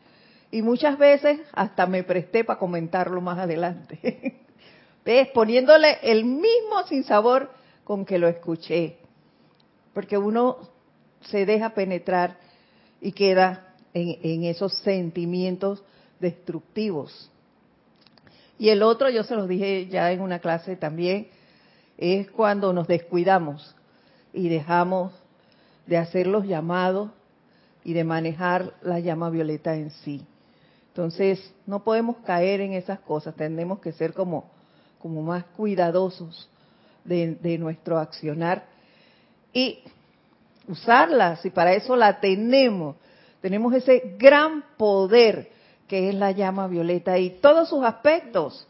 Y muchas veces hasta me presté para comentarlo más adelante. ¿Ves? Poniéndole el mismo sinsabor con que lo escuché. Porque uno se deja penetrar y queda en esos sentimientos destructivos. Y el otro, yo se los dije ya en una clase también, es cuando nos descuidamos y dejamos de hacer los llamados y de manejar la llama violeta en sí. Entonces, no podemos caer en esas cosas, tenemos que ser como, como más cuidadosos de, de nuestro accionar y usarlas, y para eso la tenemos. Tenemos ese gran poder que es la llama violeta y todos sus aspectos.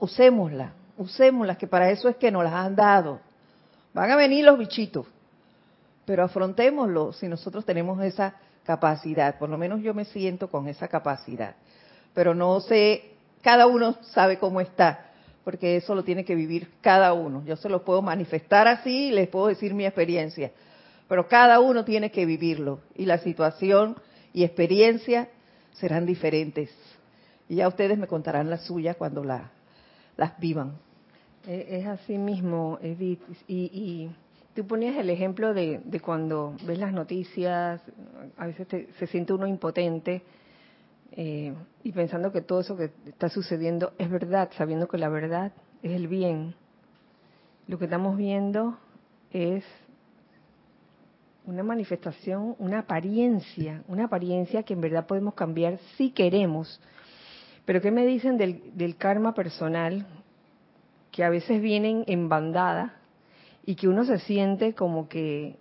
Usémosla, usémosla, que para eso es que nos las han dado. Van a venir los bichitos, pero afrontémoslo si nosotros tenemos esa capacidad. Por lo menos yo me siento con esa capacidad. Pero no sé, cada uno sabe cómo está, porque eso lo tiene que vivir cada uno. Yo se lo puedo manifestar así y les puedo decir mi experiencia, pero cada uno tiene que vivirlo. Y la situación y experiencia serán diferentes. Y ya ustedes me contarán la suya cuando la, las vivan. E, es así mismo, Edith. Y tú ponías el ejemplo de, de, cuando ves las noticias, a veces se siente uno impotente eh, y pensando que todo eso que está sucediendo es verdad, sabiendo que la verdad es el bien. Lo que estamos viendo es una manifestación, una apariencia, una apariencia que en verdad podemos cambiar si queremos. Pero ¿qué me dicen del, del karma personal? Que a veces vienen en bandada y que uno se siente como que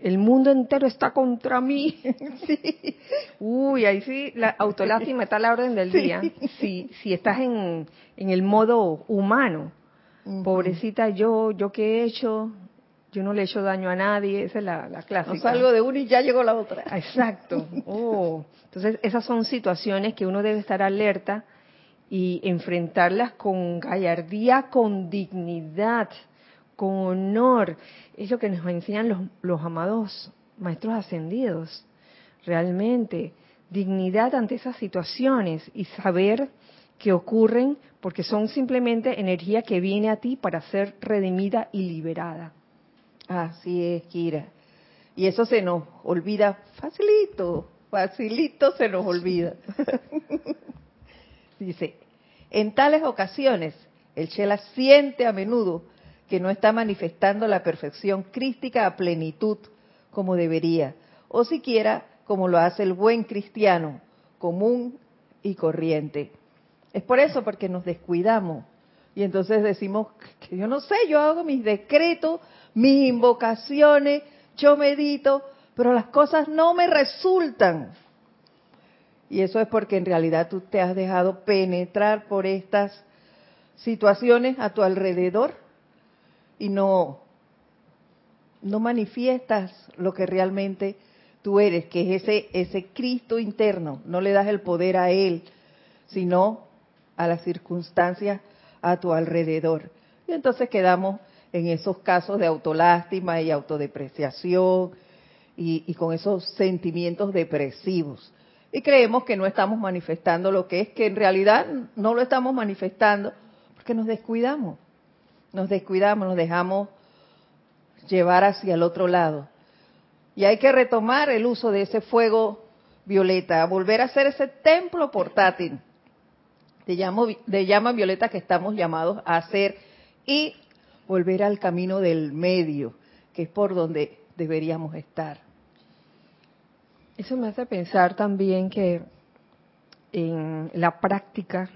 el mundo entero está contra mí. sí. Uy, ahí sí, la autolástima está a la orden del día. Si, si estás en, en el modo humano. Pobrecita yo, yo qué he hecho, yo no le echo daño a nadie, esa es la, la clásica. No salgo de una y ya llegó la otra. Exacto. Oh. Entonces, esas son situaciones que uno debe estar alerta y enfrentarlas con gallardía, con dignidad, con honor. Es lo que nos enseñan los, los amados maestros ascendidos. Realmente, dignidad ante esas situaciones y saber que ocurren porque son simplemente energía que viene a ti para ser redimida y liberada. Así es, Kira. Y eso se nos olvida facilito, facilito se nos olvida. Dice, en tales ocasiones, el Chela siente a menudo que no está manifestando la perfección crística a plenitud como debería, o siquiera como lo hace el buen cristiano, común y corriente. Es por eso, porque nos descuidamos. Y entonces decimos que yo no sé, yo hago mis decretos, mis invocaciones, yo medito, pero las cosas no me resultan. Y eso es porque en realidad tú te has dejado penetrar por estas situaciones a tu alrededor y no no manifiestas lo que realmente tú eres, que es ese ese Cristo interno, no le das el poder a él, sino a las circunstancias a tu alrededor. Y entonces quedamos en esos casos de autolástima y autodepreciación y, con esos sentimientos depresivos. Y creemos que no estamos manifestando lo que es, que en realidad no lo estamos manifestando porque nos descuidamos. Nos descuidamos, nos dejamos llevar hacia el otro lado. Y hay que retomar el uso de ese fuego violeta, volver a hacer ese templo portátil de de llama violeta que estamos llamados a hacer y volver al camino del medio, que es por donde deberíamos estar. Eso me hace pensar también que en la práctica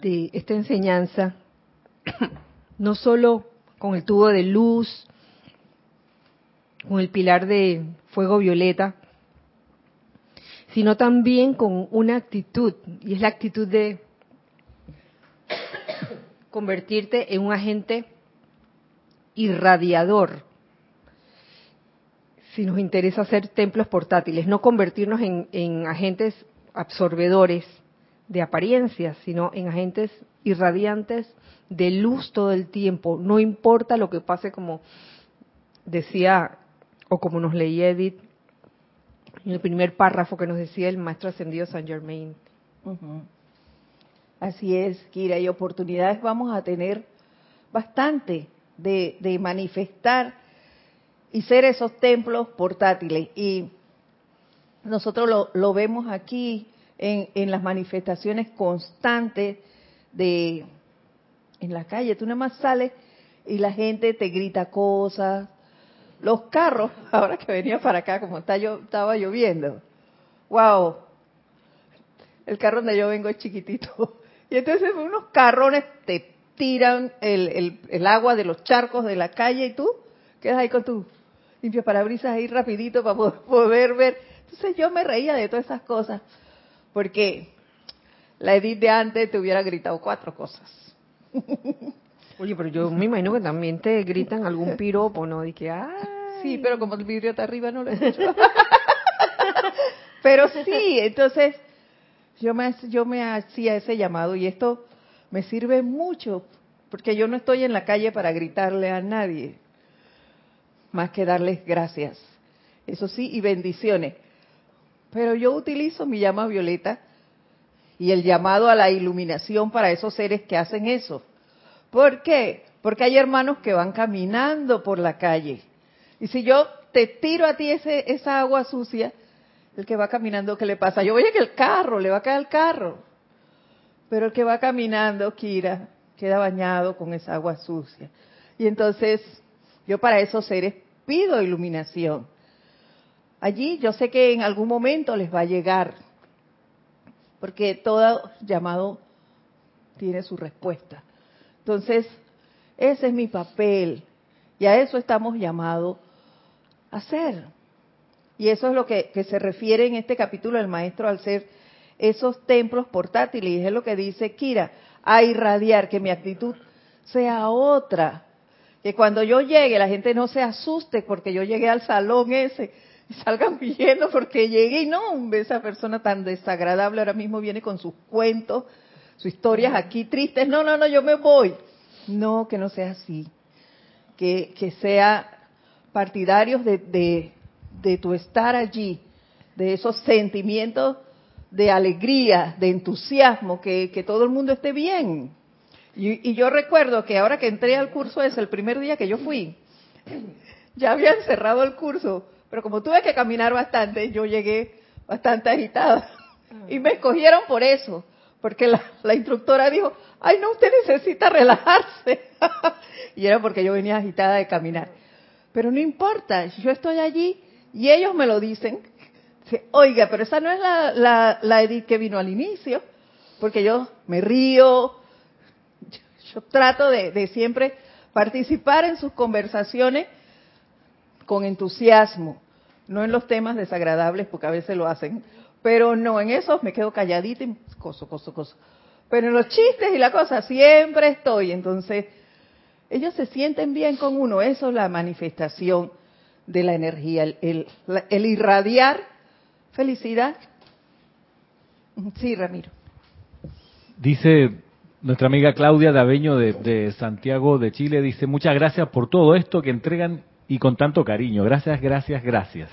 de esta enseñanza, no solo con el tubo de luz, con el pilar de fuego violeta, sino también con una actitud, y es la actitud de convertirte en un agente irradiador. Si nos interesa hacer templos portátiles, no convertirnos en, en agentes absorbedores de apariencias, sino en agentes irradiantes de luz todo el tiempo. No importa lo que pase, como decía o como nos leía Edith en el primer párrafo que nos decía el maestro ascendido San Germain. Así es, Kira, y oportunidades vamos a tener bastante de, de manifestar y ser esos templos portátiles. Y nosotros lo, lo vemos aquí en, en, las manifestaciones constantes de en la calle. Tú nada más sales y la gente te grita cosas. Los carros, ahora que venía para acá, como está yo, estaba lloviendo, wow, el carro donde yo vengo es chiquitito. Y entonces unos carrones te tiran el, el, el agua de los charcos de la calle y tú quedas ahí con tu limpio parabrisas ahí rapidito para poder ver. Entonces yo me reía de todas esas cosas, porque la Edith de antes te hubiera gritado cuatro cosas. Oye, pero yo me imagino que también te gritan algún piropo, ¿no? Y que, Sí, pero como el vidrio está arriba no lo escucho. pero sí, entonces yo me, yo me hacía ese llamado y esto me sirve mucho, porque yo no estoy en la calle para gritarle a nadie, más que darles gracias. Eso sí, y bendiciones. Pero yo utilizo mi llama violeta y el llamado a la iluminación para esos seres que hacen eso. ¿Por qué? Porque hay hermanos que van caminando por la calle. Y si yo te tiro a ti ese, esa agua sucia, el que va caminando, ¿qué le pasa? Yo voy a que el carro, le va a caer el carro. Pero el que va caminando, Kira, queda bañado con esa agua sucia. Y entonces, yo para esos seres pido iluminación. Allí yo sé que en algún momento les va a llegar, porque todo llamado tiene su respuesta. Entonces, ese es mi papel y a eso estamos llamados a hacer. Y eso es lo que, que, se refiere en este capítulo el maestro al ser esos templos portátiles. Y es lo que dice Kira, a irradiar, que mi actitud sea otra. Que cuando yo llegue la gente no se asuste porque yo llegué al salón ese y salgan huyendo porque llegué y no, esa persona tan desagradable ahora mismo viene con sus cuentos, sus historias aquí tristes. No, no, no, yo me voy. No, que no sea así. Que, que sea partidarios de, de, de tu estar allí, de esos sentimientos de alegría, de entusiasmo, que, que todo el mundo esté bien. Y, y, yo recuerdo que ahora que entré al curso es el primer día que yo fui, ya habían cerrado el curso, pero como tuve que caminar bastante, yo llegué bastante agitada. Y me escogieron por eso, porque la, la instructora dijo, ay no, usted necesita relajarse. y era porque yo venía agitada de caminar. Pero no importa, yo estoy allí y ellos me lo dicen. Oiga, pero esa no es la, la, la Edith que vino al inicio, porque yo me río, yo, yo trato de, de siempre participar en sus conversaciones con entusiasmo, no en los temas desagradables, porque a veces lo hacen, pero no, en esos me quedo calladita y coso, coso, coso. Pero en los chistes y la cosa siempre estoy, entonces ellos se sienten bien con uno, eso es la manifestación de la energía, el, el, el irradiar felicidad. Sí, Ramiro. Dice nuestra amiga Claudia Daveño de, de Santiago de Chile, dice, muchas gracias por todo esto que entregan y con tanto cariño. Gracias, gracias, gracias.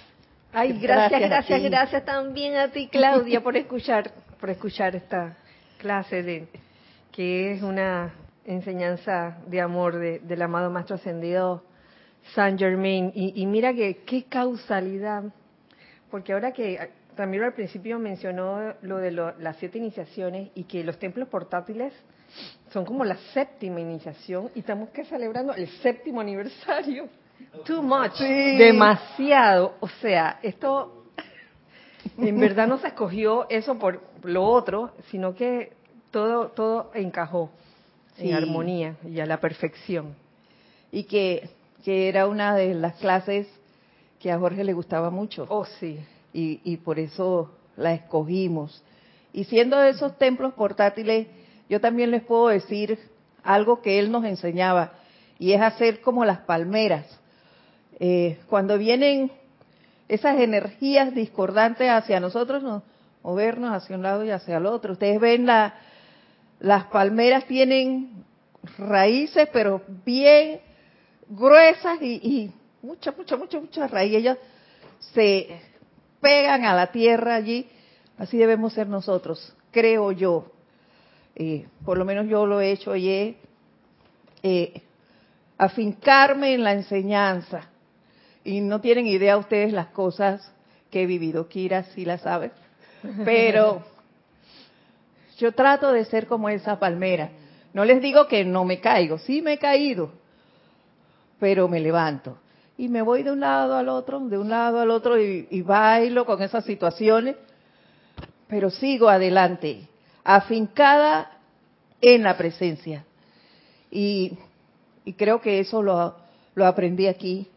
Ay, gracias, gracias, gracias, gracias también a ti, Claudia, por escuchar, por escuchar esta clase de que es una enseñanza de amor del amado Maestro Ascendido San Germain. Y, mira que qué causalidad, porque ahora que también al principio mencionó lo de las siete iniciaciones y que los templos portátiles son como la séptima iniciación y estamos que celebrando el séptimo aniversario. Too much, demasiado. O sea, esto en verdad no se escogió eso por lo otro, sino que todo todo encajó en armonía y a la perfección. Y que, que era una de las clases que a Jorge le gustaba mucho. Oh, sí. Y, y por eso la escogimos. Y siendo de esos templos portátiles, yo también les puedo decir algo que él nos enseñaba, y es hacer como las palmeras. Eh, cuando vienen esas energías discordantes hacia nosotros, movernos hacia un lado y hacia el otro. Ustedes ven la, las palmeras tienen raíces, pero bien gruesas y, y muchas, muchas, muchas, muchas raíces. Ellas se pegan a la tierra allí. Así debemos ser nosotros, creo yo. Eh, por lo menos yo lo he hecho y eh, afincarme en la enseñanza. Y no tienen idea ustedes las cosas que he vivido. Kira sí la sabe. Pero yo trato de ser como esa palmera. No les digo que no me caigo, sí me he caído, pero me levanto. Y me voy de un lado al otro, de un lado al otro y, bailo con esas situaciones, pero sigo adelante, afincada en la presencia. Y, creo que eso lo, aprendí aquí.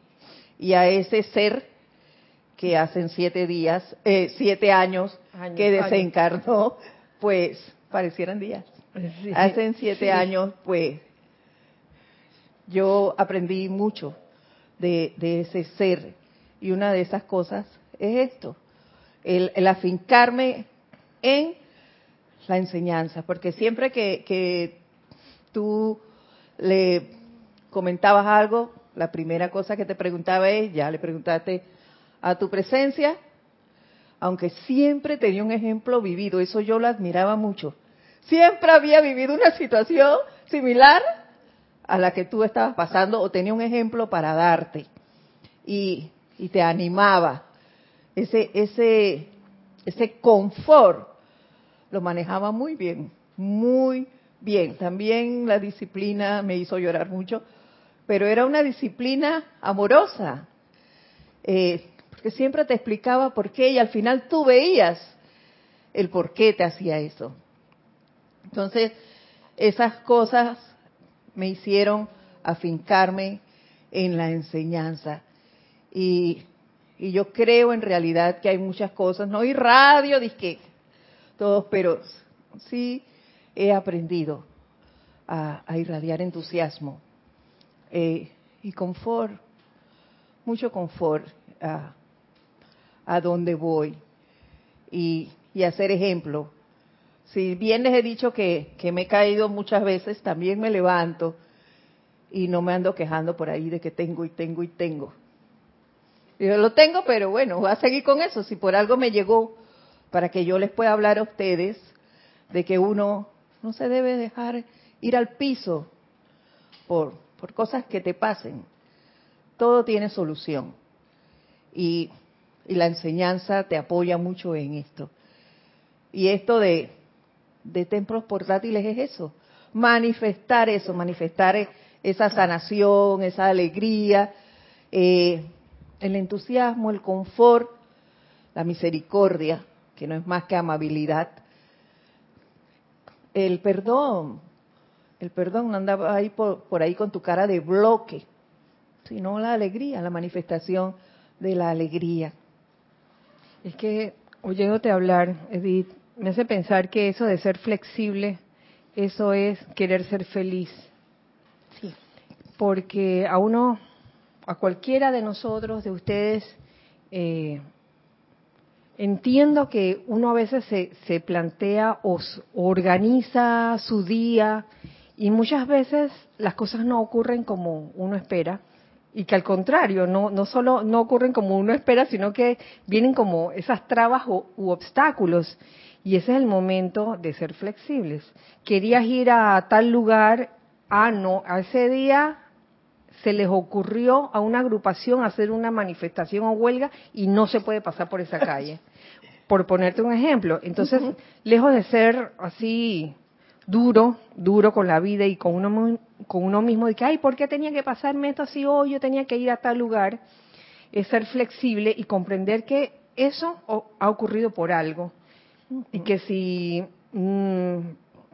Y a ese ser que hace siete días, eh, siete años, que desencarnó, pues parecieran días. Hace siete años, pues, yo aprendí mucho de, ese ser. Y una de esas cosas es esto, el, afincarme en la enseñanza, porque siempre que, que tú le comentabas algo, la primera cosa que te preguntaba es, ya le preguntaste a tu presencia, aunque siempre tenía un ejemplo vivido, eso yo lo admiraba mucho. Siempre había vivido una situación similar a la que tú estabas pasando o tenía un ejemplo para darte y, te animaba. Ese, ese, ese confort lo manejaba muy bien, muy bien. También la disciplina me hizo llorar mucho, pero era una disciplina amorosa. Eh, que siempre te explicaba por qué y al final tú veías el por qué te hacía eso. Entonces, esas cosas me hicieron afincarme en la enseñanza. Y, yo creo en realidad que hay muchas cosas, no hay radio, disque, todos, pero sí he aprendido a, irradiar entusiasmo eh, y confort, mucho confort a dónde voy y, hacer ejemplo. Si bien les he dicho que, me he caído muchas veces, también me levanto y no me ando quejando por ahí de que tengo y tengo y tengo. Yo lo tengo, pero bueno, voy a seguir con eso. Si por algo me llegó para que yo les pueda hablar a ustedes de que uno no se debe dejar ir al piso por, por cosas que te pasen. Todo tiene solución. Y y la enseñanza te apoya mucho en esto. Y esto de, templos portátiles es eso, manifestar eso, manifestar esa sanación, esa alegría, eh, el entusiasmo, el confort, la misericordia, que no es más que amabilidad, el perdón, el perdón no andaba ahí por, por ahí con tu cara de bloque, sino la alegría, la manifestación de la alegría. Es que oyéndote hablar, Edith, me hace pensar que eso de ser flexible, eso es querer ser feliz. Sí. Porque a uno, a cualquiera de nosotros, de ustedes, eh, entiendo que uno a veces se, se plantea o organiza su día y muchas veces las cosas no ocurren como uno espera y que al contrario, no, no solo no ocurren como uno espera, sino que vienen como esas trabas u obstáculos. Y ese es el momento de ser flexibles. Querías ir a tal lugar ah, no, a ese día se les ocurrió a una agrupación hacer una manifestación o huelga y no se puede pasar por esa calle. Por ponerte un ejemplo. Entonces, lejos de ser así duro, duro con la vida y con uno, con uno mismo, de que, ay, ¿por qué tenía que pasarme esto así hoy? Yo tenía que ir a tal lugar. Es ser flexible y comprender que eso ha ocurrido por algo. Y que si mm,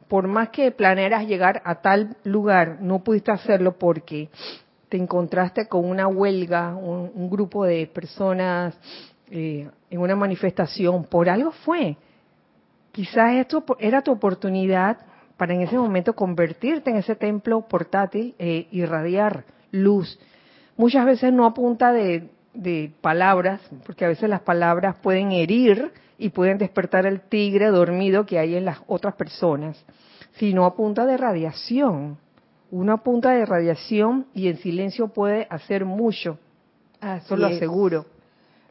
por más que planearas llegar a tal lugar, no pudiste hacerlo porque te encontraste con una huelga, un, grupo de personas eh, en una manifestación, por algo fue. Quizás esto era tu oportunidad para en ese momento convertirte en ese templo portátil e irradiar luz. Muchas veces no apunta de, de palabras, porque a veces las palabras pueden herir y pueden despertar el tigre dormido que hay en las otras personas, sino a punta de radiación. Una punta de radiación y en silencio puede hacer mucho. Eso lo aseguro.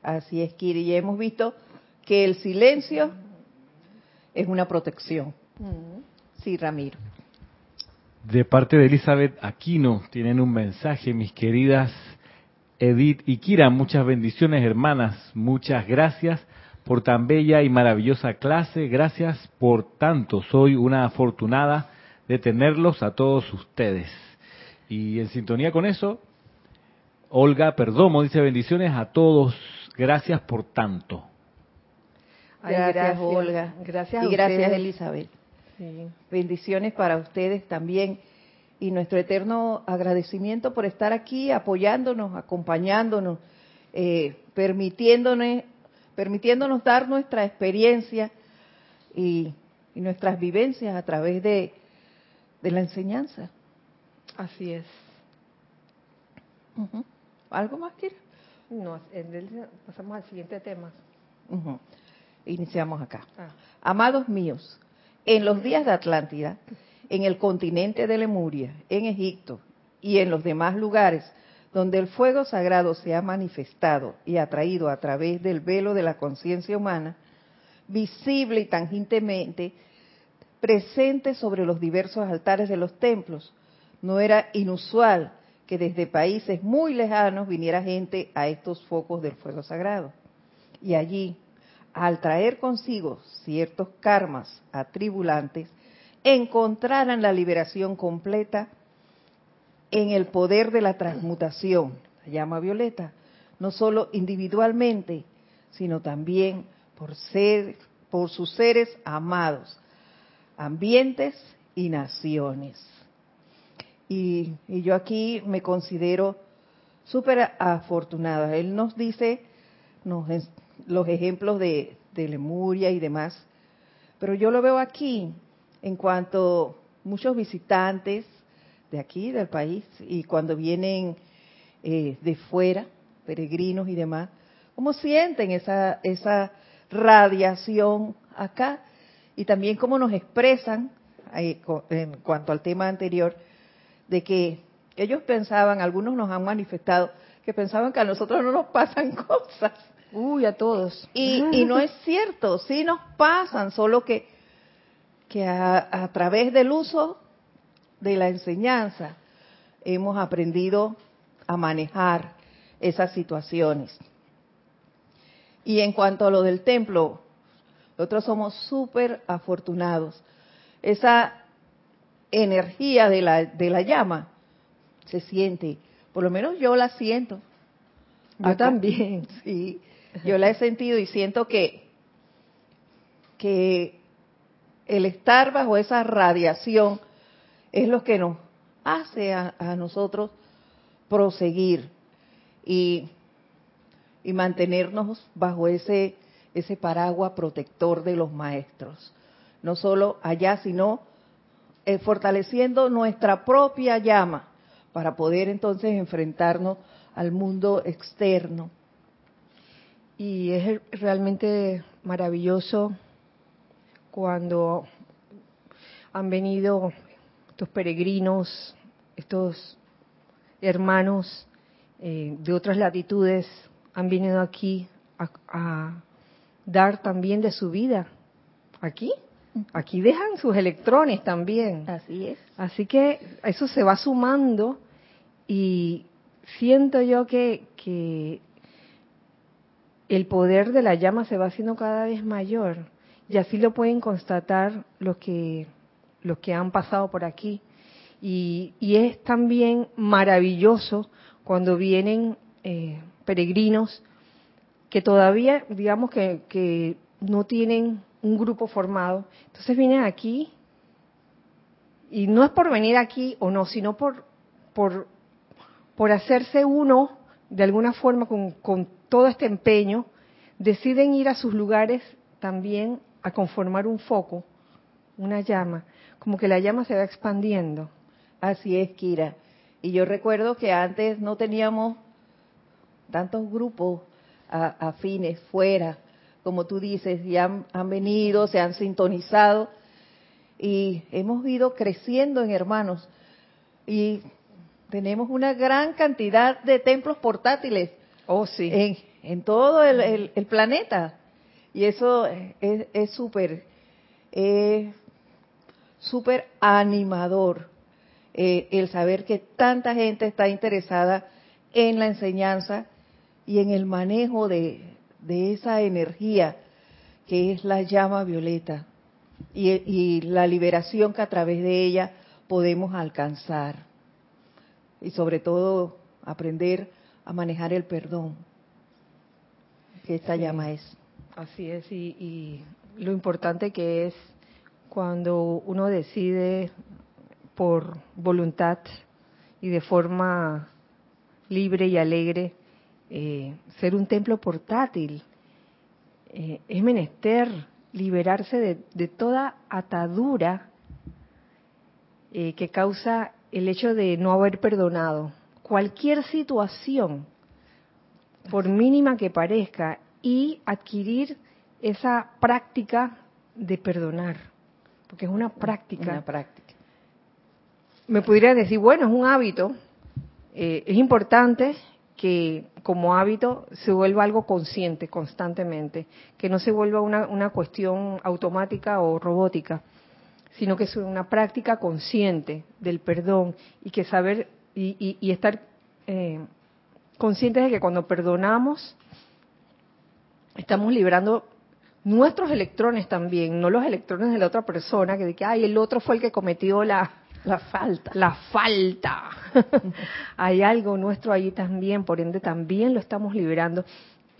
Así es, Kiri. Y hemos visto que el silencio es una protección. Sí, Ramiro. De parte de Elizabeth Aquino, tienen un mensaje, mis queridas Edith y Kira. Muchas bendiciones, hermanas. Muchas gracias por tan bella y maravillosa clase. Gracias por tanto. Soy una afortunada de tenerlos a todos ustedes. Y en sintonía con eso, Olga Perdomo dice bendiciones a todos. Gracias por tanto. gracias, Olga. Gracias. Y gracias, Elizabeth. Bendiciones para ustedes también. Y nuestro eterno agradecimiento por estar aquí apoyándonos, acompañándonos, eh, permitiéndonos permitiéndonos dar nuestra experiencia y, nuestras vivencias a través de, la enseñanza. Así es. ¿Algo más, Kira? No, pasamos al siguiente tema. Iniciamos acá. Ah. Amados míos, en los días de Atlántida, en el continente de Lemuria, en Egipto y en los demás lugares donde el fuego sagrado se ha manifestado y atraído a través del velo de la conciencia humana, visible y tangientemente presente sobre los diversos altares de los templos, no era inusual que desde países muy lejanos viniera gente a estos focos del fuego sagrado. Y allí, al traer consigo ciertos karmas atribulantes, encontraran la liberación completa en el poder de la transmutación, la llama violeta, no solo individualmente, sino también por ser, por sus seres amados, ambientes y naciones. Y, yo aquí me considero súper afortunada. Él nos dice los ejemplos de, de Lemuria y demás, pero yo lo veo aquí en cuanto muchos visitantes de aquí, del país, y cuando vienen eh, de fuera, peregrinos y demás, ¿cómo sienten esa, esa radiación acá? Y también cómo nos expresan, eh, en cuanto al tema anterior, de que ellos pensaban, algunos nos han manifestado, que pensaban que a nosotros no nos pasan cosas. Uy, a todos. Y, y no es cierto, sí nos pasan, solo que, que a través del uso de la enseñanza hemos aprendido a manejar esas situaciones. Y en cuanto a lo del templo, nosotros somos súper afortunados. Esa energía de la, de la llama se siente, por lo menos yo la siento. Yo también. Sí, yo la he sentido y siento que, que el estar bajo esa radiación es lo que nos hace a, nosotros proseguir y, y, mantenernos bajo ese, ese paraguas protector de los maestros. No solo allá, sino eh, fortaleciendo nuestra propia llama para poder entonces enfrentarnos al mundo externo. Y es realmente maravilloso cuando han venido estos peregrinos, estos hermanos eh, de otras latitudes han venido aquí a, dar también de su vida, aquí, aquí dejan sus electrones también. Así es. Así que eso se va sumando y siento yo que, que el poder de la llama se va haciendo cada vez mayor. Y así lo pueden constatar los que, los que han pasado por aquí. Y, es también maravilloso cuando vienen eh, peregrinos que todavía, digamos que, que no tienen un grupo formado. Entonces vienen aquí y no es por venir aquí o no, sino por, por, por hacerse uno de alguna forma con, con todo este empeño, deciden ir a sus lugares también a conformar un foco, una llama, como que la llama se va expandiendo. Así es, Kira. Y yo recuerdo que antes no teníamos tantos grupos afines fuera, como tú dices, y han, han venido, se han sintonizado y hemos ido creciendo en hermanos. Y tenemos una gran cantidad de templos portátiles. Oh, sí. En, todo el, el, planeta. Y eso es súper, es súper animador eh, el saber que tanta gente está interesada en la enseñanza y en el manejo de, de esa energía que es la llama violeta y, y, la liberación que a través de ella podemos alcanzar. Y sobre todo aprender a manejar el perdón que esta llama es. Así es, y, y lo importante que es cuando uno decide por voluntad y de forma libre y alegre eh, ser un templo portátil. Eh, es menester liberarse de, toda atadura eh, que causa el hecho de no haber perdonado. Cualquier situación, por mínima que parezca, y adquirir esa práctica de perdonar, porque es una práctica. Una práctica. Me podría decir, bueno, es un hábito, es importante que como hábito se vuelva algo consciente constantemente, que no se vuelva una, una cuestión automática o robótica, sino que es una práctica consciente del perdón y que saber y, y, estar eh, conscientes de que cuando perdonamos estamos liberando nuestros electrones también, no los electrones de la otra persona, que de que, ay, el otro fue el que cometió la, la falta. La falta. Hay algo nuestro ahí también, por ende también lo estamos liberando.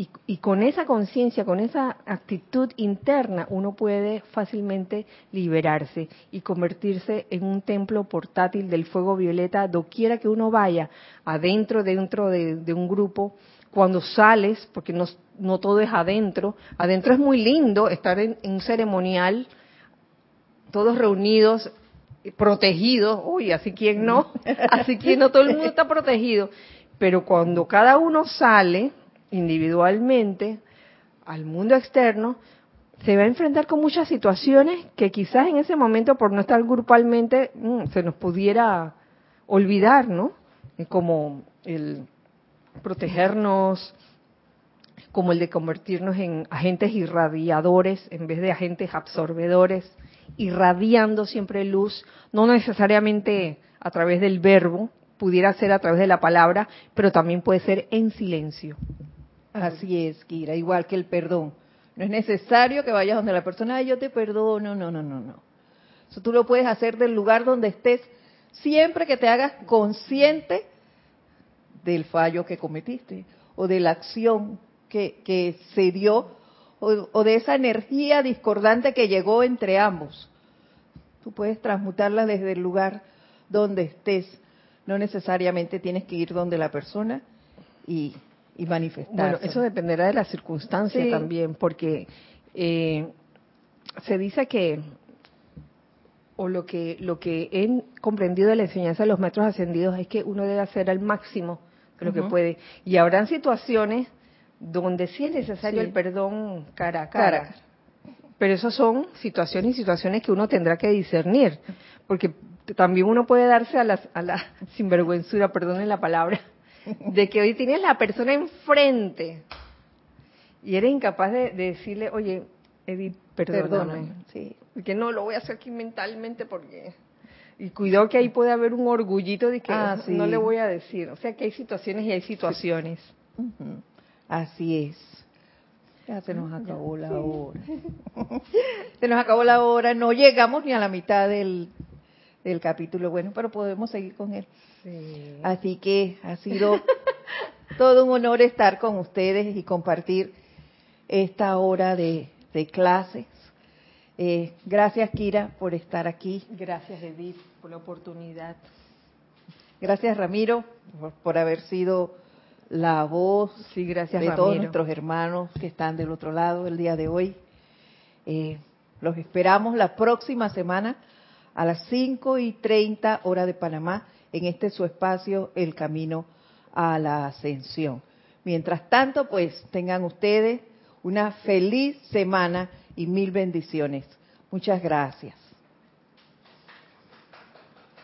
Y, y con esa conciencia, con esa actitud interna, uno puede fácilmente liberarse y convertirse en un templo portátil del fuego violeta, doquiera que uno vaya, adentro, dentro de, un grupo, cuando sales, porque no, no, todo es adentro, adentro es muy lindo estar en un ceremonial, todos reunidos protegido, uy, así quien no, así quien no, todo el mundo está protegido, pero cuando cada uno sale individualmente al mundo externo, se va a enfrentar con muchas situaciones que quizás en ese momento, por no estar grupalmente, mm, se nos pudiera olvidar, ¿no? Como el protegernos, como el de convertirnos en agentes irradiadores en vez de agentes absorbedores, irradiando siempre luz, no necesariamente a través del verbo, pudiera ser a través de la palabra, pero también puede ser en silencio. Así es, Kira, igual que el perdón. No es necesario que vayas donde la persona, Ay, yo te perdono, no, no, no, no. Eso tú lo puedes hacer del lugar donde estés, siempre que te hagas consciente del fallo que cometiste o de la acción que, que se dio o, de esa energía discordante que llegó entre ambos. Tú puedes transmutarla desde el lugar donde estés. No necesariamente tienes que ir donde la persona y, y manifestar. Bueno, eso dependerá de la circunstancia también, porque eh, se dice que o lo que lo que he comprendido de la enseñanza de los maestros ascendidos es que uno debe hacer al máximo de lo que puede. Y habrán situaciones donde sí es necesario el perdón cara a cara. Pero esas son situaciones y situaciones que uno tendrá que discernir, porque también uno puede darse a, a la sinvergüenzura, perdonen la palabra, de que hoy tienes la persona enfrente y eres incapaz de, decirle, oye, Edith, perdóname. sí. Que no lo voy a hacer aquí mentalmente porque... Y cuidado que ahí puede haber un orgullito de que Ah, sí. no le voy a decir. O sea que hay situaciones y hay situaciones. Así es. Ya se nos acabó la hora. se nos acabó la hora. No llegamos ni a la mitad del, del capítulo. Bueno, pero podemos seguir con él. Sí. Así que ha sido todo un honor estar con ustedes y compartir esta hora de, de clases. Eh, gracias, Kira, por estar aquí. Gracias, Edith, por la oportunidad. Gracias, Ramiro, por, por haber sido la voz Sí, gracias, de Ramiro. todos nuestros hermanos que están del otro lado el día de hoy. Eh, los esperamos la próxima semana a las 5 y 30 hora de Panamá en este su espacio, El Camino a la Ascensión. Mientras tanto, pues tengan ustedes una feliz semana y mil bendiciones. Muchas gracias.